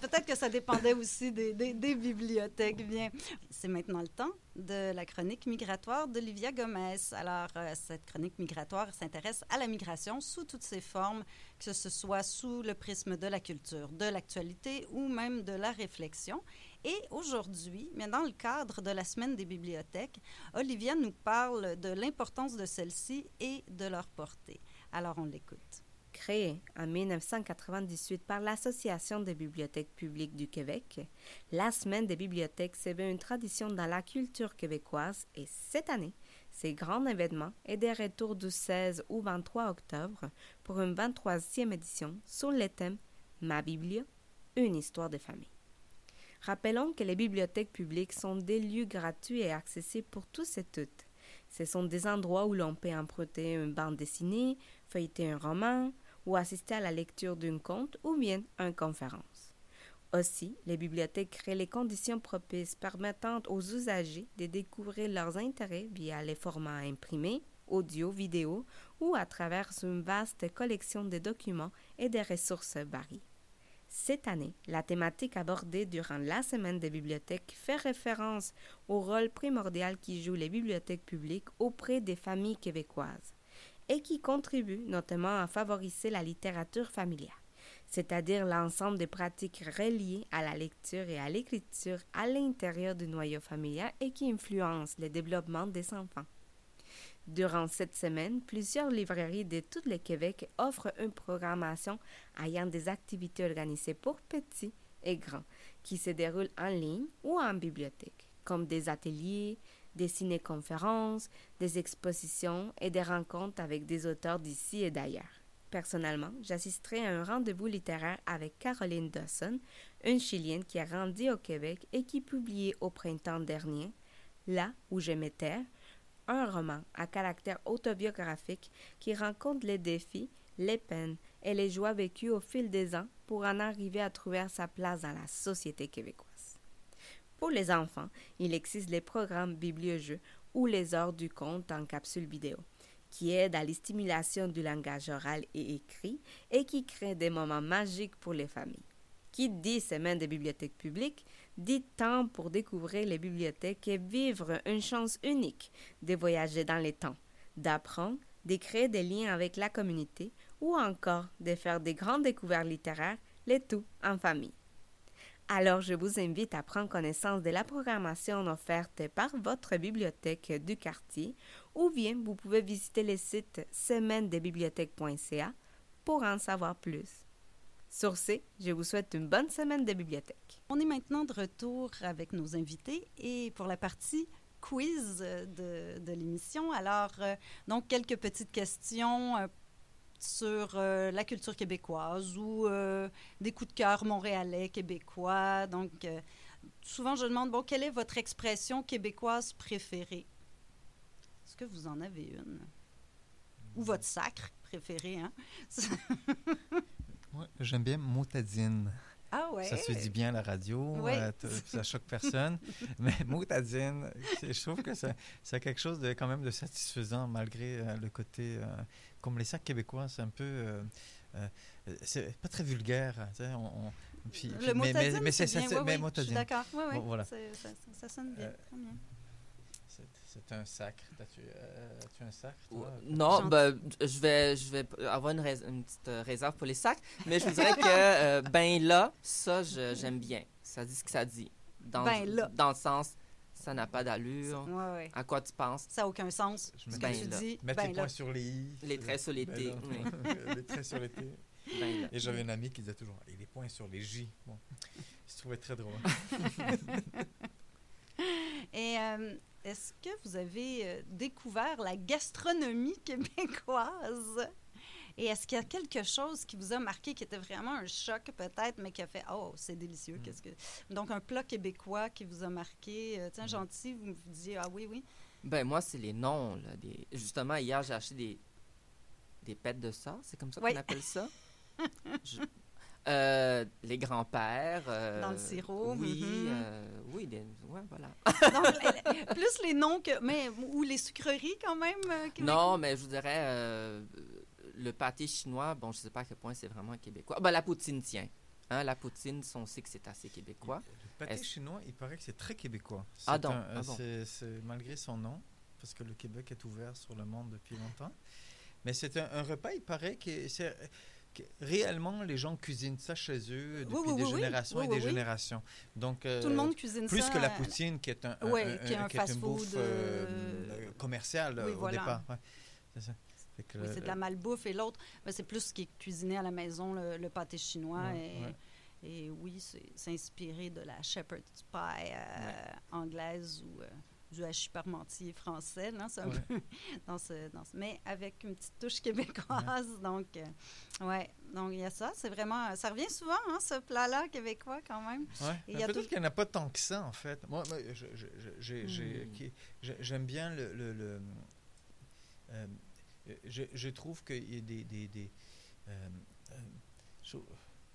Peut-être que ça dépendait aussi des, des- des bibliothèques. Bien, c'est maintenant le temps de la chronique migratoire d'Olivia Gomez. Alors, euh, cette chronique migratoire s'intéresse à la migration sous toutes ses formes, que ce soit sous le prisme de la culture, de l'actualité ou même de la réflexion. Et aujourd'hui, mais dans le cadre de la semaine des bibliothèques, Olivia nous parle de l'importance de celles-ci et de leur portée. Alors, on l'écoute. Créée en 1998 par l'Association des bibliothèques publiques du Québec, la Semaine des bibliothèques s'est une tradition dans la culture québécoise et cette année, Ces grands événements est des retours du 16 au 23 octobre pour une 23e édition sur le thème Ma Biblia, une histoire de famille. Rappelons que les bibliothèques publiques sont des lieux gratuits et accessibles pour tous et toutes. Ce sont des endroits où l'on peut emprunter une bande dessinée, un roman ou assister à la lecture d'un conte ou bien à une conférence. Aussi, les bibliothèques créent les conditions propices permettant aux usagers de découvrir leurs intérêts via les formats imprimés, audio, vidéo ou à travers une vaste collection de documents et de ressources variées. Cette année, la thématique abordée durant la semaine des bibliothèques fait référence au rôle primordial qui jouent les bibliothèques publiques auprès des familles québécoises et qui contribue notamment à favoriser la littérature familiale, c'est-à-dire l'ensemble des pratiques reliées à la lecture et à l'écriture à l'intérieur du noyau familial et qui influencent le développement des enfants. Durant cette semaine, plusieurs librairies de tout le Québec offrent une programmation ayant des activités organisées pour petits et grands qui se déroulent en ligne ou en bibliothèque, comme des ateliers, des ciné-conférences, des expositions et des rencontres avec des auteurs d'ici et d'ailleurs. Personnellement, j'assisterai à un rendez-vous littéraire avec Caroline Dawson, une Chilienne qui a grandi au Québec et qui publiait au printemps dernier Là où je m'étais, un roman à caractère autobiographique qui rencontre les défis, les peines et les joies vécues au fil des ans pour en arriver à trouver sa place dans la société québécoise. Pour les enfants, il existe les programmes bibliojeux ou les heures du conte en capsule vidéo, qui aident à la stimulation du langage oral et écrit et qui créent des moments magiques pour les familles. Qui dit semaine des bibliothèques publiques dit temps pour découvrir les bibliothèques et vivre une chance unique de voyager dans les temps, d'apprendre, de créer des liens avec la communauté ou encore de faire des grandes découvertes littéraires, le tout en famille. Alors, je vous invite à prendre connaissance de la programmation offerte par votre bibliothèque du quartier ou bien vous pouvez visiter le site semaine-des-bibliothèques.ca pour en savoir plus. Sur ce, je vous souhaite une bonne semaine de bibliothèque. On est maintenant de retour avec nos invités et pour la partie quiz de, l'émission. Alors, euh, donc, quelques petites questions sur euh, la culture québécoise ou euh, des coups de cœur montréalais, québécois. Donc, euh, souvent, je demande, bon, quelle est votre expression québécoise préférée? Est-ce que vous en avez une? Ou votre sacre préféré, hein? Ouais, J'aime bien motadine. Ah ouais? Ça se dit bien à la radio, euh, ça choque personne. Mais motadine, c'est- je trouve que ça, ça a quelque chose de quand même de satisfaisant malgré euh, le côté. euh, comme les sacs québécois, c'est un peu. euh, c'est pas très vulgaire. on, on- puis- puis- Le mais, mais, mais c'est c'est bien, c'est- oui, mais oui, je suis motadine. d'accord. Oui, oui, Bon, voilà. c'est- ça, ça sonne bien. Très bien. C'est- un sacre. As-tu euh, un sacre? Toi? Non, ben, je vais, je vais avoir une, une petite euh, réserve pour les sacs, mais je vous dirais que euh, ben là, ça, j'aime bien. Ça dit ce que ça dit. Dans, Ben là. Dans le sens, ça n'a pas d'allure. Ouais, ouais. À quoi tu penses? Ça n'a aucun sens. Je me que dis- tu Ben dis, Mettre ben les là. points sur les i. Les traits sur les Ben T, oui. les traits sur les T. Ben. Et j'avais une amie qui disait toujours et les points sur les J. Bon, je trouvais très drôle. Et euh, est-ce que vous avez euh, découvert la gastronomie québécoise? Et est-ce qu'il y a quelque chose qui vous a marqué, qui était vraiment un choc peut-être, mais qui a fait « Oh, c'est délicieux! Qu'est-ce que... » Donc, un plat québécois qui vous a marqué. euh, tiens, gentil, vous me disiez « Ah oui, oui? Ben moi, c'est les noms. Là, des... Justement, hier, j'ai acheté des, des pêtes de ça. C'est comme ça qu'on appelle ça? Je- Euh, les grands-pères. euh, Dans le sirop, Oui, mhm. euh, oui, des- ouais, voilà. » Donc, plus les noms que... Mais, ou les sucreries quand même euh? Non, mais je vous dirais, euh, le pâté chinois, bon, je sais pas à quel point c'est vraiment québécois. Ben, la poutine, tiens. Hein, la poutine, on sait que c'est assez québécois. Le pâté chinois, il paraît que c'est très québécois. Ah C'est donc, un- ah bon. malgré son nom, parce que le Québec est ouvert sur le monde depuis longtemps. Mais c'est un, un repas, il paraît que c'est que réellement les gens cuisinent ça chez eux depuis Oui, oui, des oui, générations et des générations. Donc Tout le euh, monde cuisine plus ça. que la euh, poutine qui est un, un- Ouais, un- qui est un qui est une fast-food, bouffe euh, euh, commerciale oui, au voilà. départ. ouais. C'est ça. Le- c'est de la malbouffe. Et l'autre, ben, c'est plus ce qui est cuisiné à la maison, le, le pâté chinois. Ouais, et, oui, c'est inspiré de la shepherd's pie euh, anglaise ou euh, du hachis parmentier français, là, c'est un Ouais. peu dans ce, dans ce- mais avec une petite touche québécoise. Donc, euh, ouais, donc il y a ça. C'est vraiment, ça revient souvent, hein, ce plat-là québécois quand même. Ouais. Peut-être tout- qu'il n'y en a pas tant que ça, en fait. Moi, Hmm. j'aime bien le. le- le- euh, je, je trouve qu'il y a des. des, des, euh, euh, je-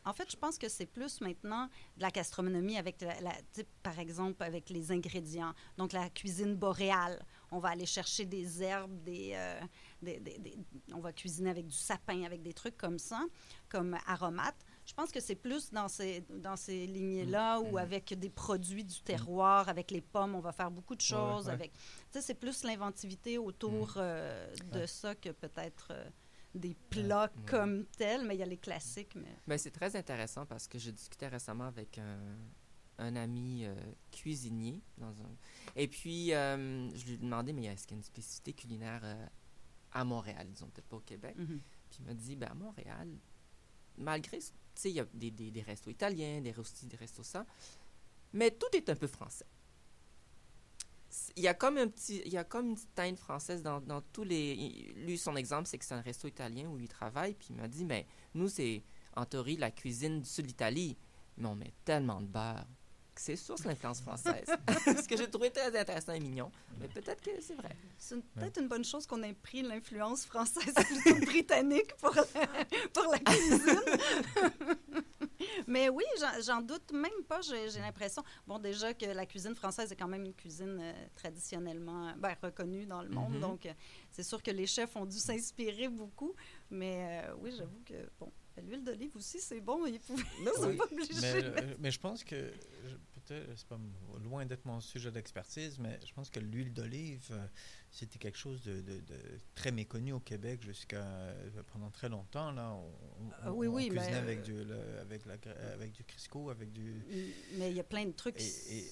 En fait, je pense que c'est plus maintenant de la gastronomie avec, la, par exemple, avec les ingrédients. Donc, la cuisine boréale. On va aller chercher des herbes, des, euh, des- des- des- on va cuisiner avec du sapin, avec des trucs comme ça, comme aromates. Je pense que c'est plus dans ces, dans ces lignées-là ou avec des produits du terroir, avec les pommes, on va faire beaucoup de choses. ouais. avec, c'est plus l'inventivité autour euh, de Ouais. ça que peut-être euh, des plats Ouais. comme tels, mais il y a les classiques. Mais... Ben, c'est très intéressant parce que je discutais récemment avec un, un ami euh, cuisinier. Dans un... Et puis, euh, je lui ai demandé, mais est-ce qu'il y a une spécificité culinaire euh, à Montréal, disons, peut-être pas au Québec? Mhm. Puis il m'a dit, ben, à Montréal, malgré, tu sais, il y a des, des, des restos italiens, des restos, des restos ça, mais tout est un peu français. Il y a comme un petit, il y a comme une petite teinte française dans, dans tous les. il- Lui, son exemple, c'est que c'est un resto italien où il travaille, puis il m'a dit, mais nous, c'est en théorie la cuisine du sud de l'Italie, mais on met tellement de beurre que c'est sûr c'est l'influence française. Ce que j'ai trouvé très intéressant et mignon, mais peut-être que c'est vrai. C'est une- peut-être une bonne chose qu'on ait pris l'influence française plutôt que britannique pour la, pour la cuisine. Mais oui, j'en- doute même pas. J'ai l'impression, bon, déjà que la cuisine française est quand même une cuisine euh, traditionnellement ben, reconnue dans le monde. Mhm. Donc, euh, c'est sûr que les chefs ont dû s'inspirer beaucoup. Mais euh, oui, j'avoue que, bon, l'huile d'olive aussi, c'est bon. Ils pouvaient- sont Oui, pas obligés. mais, euh, mais je pense que, peut-être, c'est pas loin d'être mon sujet d'expertise, mais je pense que l'huile d'olive, euh, c'était quelque chose de, de- de très méconnu au Québec jusqu'à euh, pendant très longtemps. Là, on, on- Ah oui, on oui, mais, cuisinait euh, avec, du, le- avec, la, avec du Crisco, avec du... Mais il y a plein de trucs. Et- et-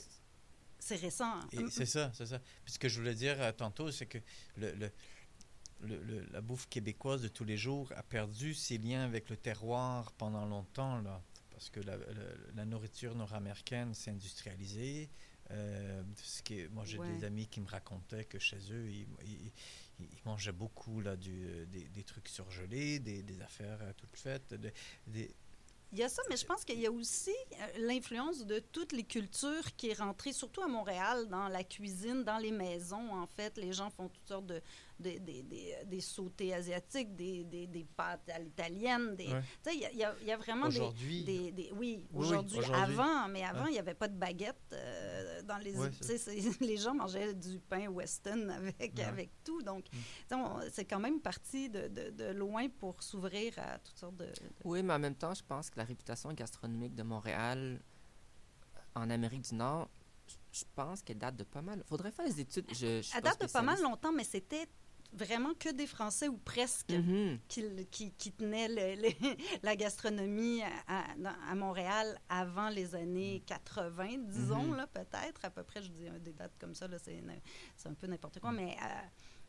C'est récent. Et c'est ça, c'est ça. Puis ce que je voulais dire euh, tantôt, c'est que le, le- le- le- la bouffe québécoise de tous les jours a perdu ses liens avec le terroir pendant longtemps, là, parce que la, la- la nourriture nord-américaine s'est industrialisée. Euh, ce qui est- moi, j'ai Ouais. des amis qui me racontaient que chez eux, ils, ils- ils- ils mangeaient beaucoup là, du, euh, des, des trucs surgelés, des, des affaires euh, toutes faites, de- des, Il y a ça, mais je pense qu'il y a aussi l'influence de toutes les cultures qui est rentrée, surtout à Montréal, dans la cuisine, dans les maisons, en fait. Les gens font toutes sortes de, des, des, des, des sautés asiatiques, des, des, des pâtes à l'italienne. Des, Ouais. Tu sais, il y a- il y, y a vraiment des, Aujourd'hui- des, des- Oui, Oui, aujourd'hui. aujourd'hui. avant, mais avant, Ouais. il n'y avait pas de baguette euh, dans les... Ouais, tu sais, c'est- les gens mangeaient du pain Weston avec, Ouais. avec tout. Donc, Mm. on- c'est quand même parti de, de, de loin pour s'ouvrir à toutes sortes de... de- Oui, mais en même temps, je pense que la réputation gastronomique de Montréal en Amérique du Nord, je- pense qu'elle date de pas mal. Faudrait faire les études. Je, je Elle date de pas mal longtemps, mais c'était vraiment que des Français ou presque Mhm. qui, qui, qui tenaient le- le- la gastronomie à, à- dans- à Montréal avant les années 80, disons, Mhm. là, peut-être. À peu près, je dis des dates comme ça, là, c'est un peu n'importe quoi. Mais, euh,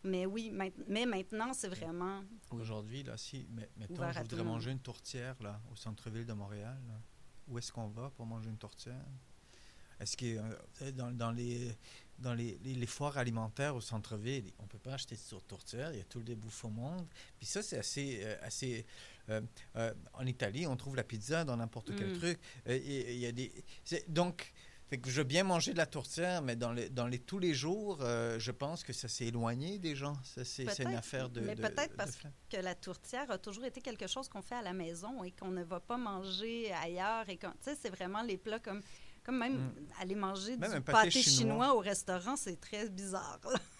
mais oui, maint- mais maintenant, c'est vraiment... Aujourd'hui, là, si, mais, mettons, je voudrais manger une tourtière, là, au centre-ville de Montréal, là, où est-ce qu'on va pour manger une tourtière? Est-ce que euh, dans, dans les dans les, les- les foires alimentaires au centre-ville, on peut pas acheter de tourtière, il y a tous les bouffes au monde. Puis ça, c'est assez... euh, assez euh, euh, en Italie, on trouve la pizza dans n'importe quel Mm. truc. Il y a des... Donc, fait que je veux bien manger de la tourtière, mais dans les, dans les tous les jours, je pense que ça s'est éloigné des gens. Ça, C'est une affaire de... mais peut-être parce que la tourtière a toujours été quelque chose qu'on fait à la maison et qu'on ne va pas manger ailleurs. Et tu sais, c'est vraiment les plats comme, comme même Mm. aller manger Même du pâté pâté, chinois. chinois. au restaurant, c'est très bizarre.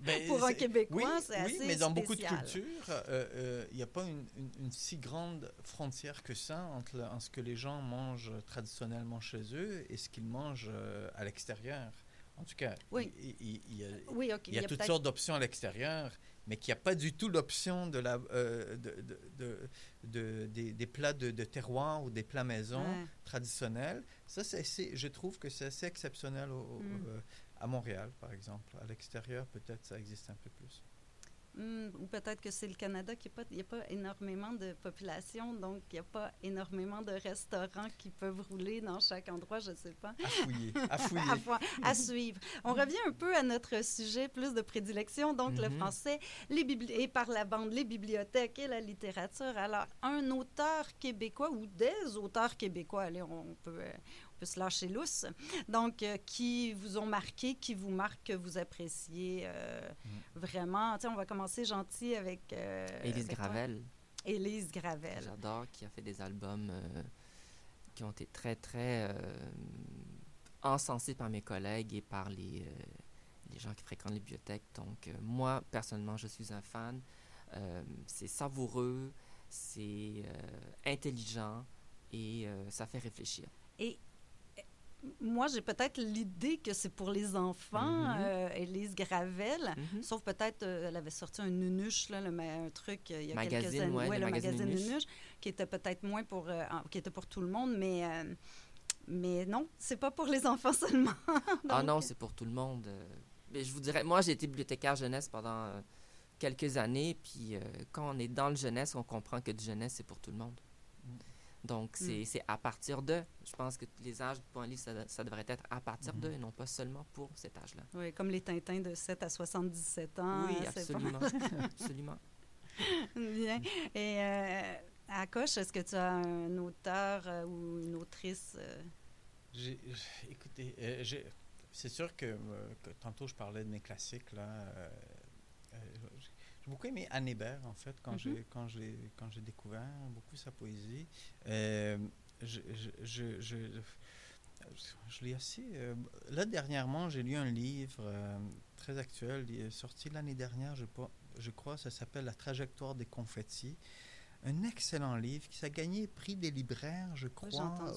Ben, Pour un Québécois, oui, c'est oui, assez mais dans beaucoup de cultures, euh, euh, il n'y a pas une, une- une si grande frontière que ça entre le- ce que les gens mangent traditionnellement chez eux et ce qu'ils mangent euh, à l'extérieur. En tout cas, Oui. il, il- il y a, Oui, OK. il y a toutes sortes d'options à l'extérieur, mais qu'il n'y a pas du tout l'option de la, euh, de, de- de- de- des, des plats de, terroir ou des plats maison Ouais. traditionnels. Ça, c'est je trouve que c'est assez exceptionnel au- Mm. euh, à Montréal, par exemple. À l'extérieur, peut-être ça existe un peu plus. Hmm, ou peut-être que c'est le Canada qui n'y a pas énormément de population, donc il n'y a pas énormément de restaurants qui peuvent rouler dans chaque endroit, je ne sais pas. À fouiller, à fouiller. à, fo- à suivre. On revient un peu à notre sujet plus de prédilection, donc le Mhm. français, les bibli- et par la bande, les bibliothèques et la littérature. Alors, un auteur québécois ou des auteurs québécois, allez, on peut, euh, peut se lâcher lousse, donc euh, qui vous ont marqué, qui vous marquent, que vous appréciez euh, vraiment? Tu sais, on va commencer gentil avec... euh, Élise. Gravel, Élise Gravel. j'adore, qui a fait des albums qui ont été très, très encensés par mes collègues et par les, les gens qui fréquentent les bibliothèques. Donc, moi, personnellement, je suis un fan. C'est savoureux, c'est intelligent et ça fait réfléchir. Et moi, j'ai peut-être l'idée que c'est pour les enfants, euh, Élise Gravel. Mhm. Sauf peut-être, euh, elle avait sorti un Nunuche, là, le ma- un truc euh, il y a quelques années. ouais, le le magazine magazine Nunuche. Nunuche, qui était peut-être moins pour, euh, qui était pour tout le monde, mais, mais non, c'est pas pour les enfants seulement. Ah non, c'est pour tout le monde. Mais je vous dirais, moi, j'ai été bibliothécaire jeunesse pendant quelques années, puis quand on est dans le jeunesse, on comprend que le jeunesse, c'est pour tout le monde. Donc, c'est c'est à partir de. Je pense que les âges pour un livre, ça, ça devrait être à partir de, et non pas seulement pour cet âge-là. Oui, comme les Tintins de 7 à 77 ans. oui, absolument. absolument. Bien. Et euh, à Coche, est-ce que tu as un auteur euh, ou une autrice euh, écoutez, euh, c'est sûr que, euh, que tantôt je parlais de mes classiques là. euh, euh, j'ai j'ai beaucoup aimé Anne Hébert en fait quand j'ai quand j'ai quand j'ai découvert beaucoup sa poésie. Euh, je, je, je, je, je l'ai assez. euh, là dernièrement j'ai lu un livre euh, très actuel, il est sorti l'année dernière, je, je crois, ça s'appelle La trajectoire des confettis. Un excellent livre qui a gagné prix des libraires, je crois,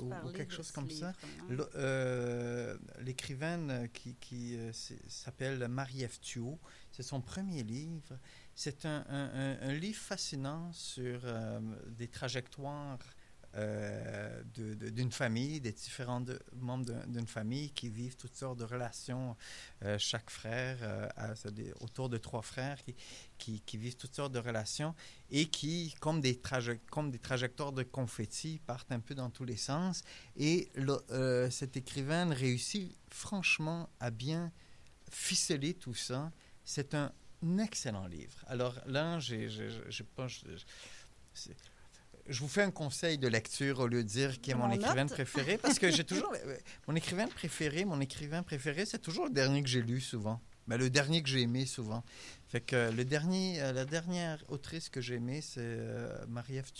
ou- quelque chose comme ça. livre, hein. Euh, L'écrivaine euh, qui, qui euh, s'appelle Marie-Ève c'est son premier livre. C'est un, un- un- un livre fascinant sur euh, des trajectoires euh, d'une famille, des différents membres d'un- d'une famille qui vivent toutes sortes de relations. Euh, chaque frère, euh, autour de trois frères qui, vivent toutes sortes de relations et qui, comme des, comme des trajectoires de confettis, partent un peu dans tous les sens. Et le- cette écrivaine réussit franchement à bien ficeler tout ça. C'est un excellent livre. Alors là, j'ai pas- je, vous fais un conseil de lecture au lieu de dire qui est mon On écrivaine préférée, parce que j'ai toujours... euh, Mon écrivaine préférée, mon écrivain préféré, c'est toujours le dernier que j'ai lu souvent. Ben, le dernier que j'ai aimé souvent. Fait que le dernier, euh, la dernière autrice que j'ai aimée, c'est euh, Marie-Ève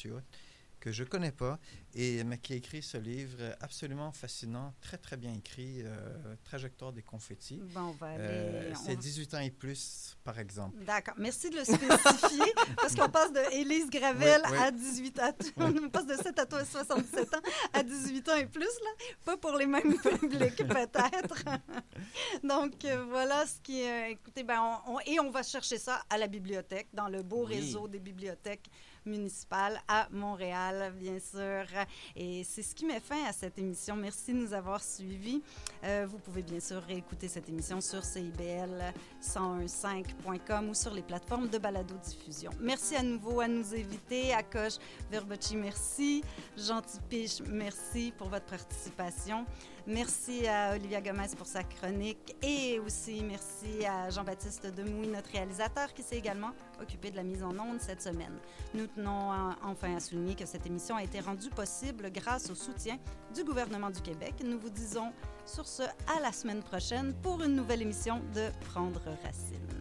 que je connais pas, et, mais qui a écrit ce livre absolument fascinant, très très bien écrit, euh, Trajectoire des confettis. Bon, on va aller. Euh, c'est va- 18 ans et plus, par exemple. D'accord. Merci de le spécifier parce qu'on passe de Élise Gravel Oui, oui. à 18 ans. On passe de 7 à toi 77 ans à 18 ans et plus, là. Pas pour les mêmes publics, peut-être. Donc, euh, voilà ce qui écoutez, ben, on, on- et on va chercher ça à la bibliothèque, dans le beau Oui. réseau des bibliothèques municipales à Montréal, bien sûr. Et c'est ce qui met fin à cette émission. Merci de nous avoir suivis. Euh, vous pouvez bien sûr réécouter cette émission sur CIBL 1015.com ou sur les plateformes de balado-diffusion. Merci à nouveau à nous inviter, à Coche merci. Gentil Piche, merci pour votre participation. Merci à Olivia Gomez pour sa chronique et aussi merci à Jean-Baptiste Demouy, notre réalisateur, qui s'est également occupé de la mise en onde cette semaine. Nous tenons enfin à souligner que cette émission a été rendue possible grâce au soutien du gouvernement du Québec. Nous vous disons sur ce à la semaine prochaine pour une nouvelle émission de Prendre Racine.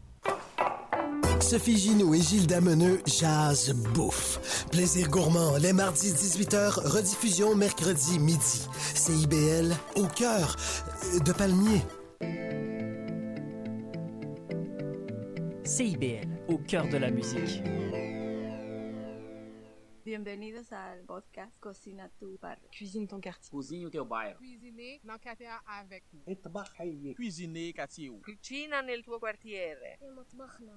Sophie Ginoux et Gilles Dameneux jazz bouffe. Plaisir gourmand, les mardis 18h, rediffusion mercredi midi. CIBL au cœur de Palmier. CIBL, au cœur de la musique. Bienvenidos al podcast Cocina tu barrio. Cuisine ton quartier. Cozinhe o teu bairro. Cuisiner dans quartier avec nous. Cuisiner quartier. Cucina nel tuo quartiere.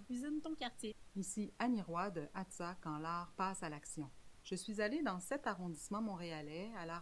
Cuisine ton quartier. Ici Annie Roy de Hatsa quand l'art passe à l'action. Je suis allée dans cet arrondissement montréalais à la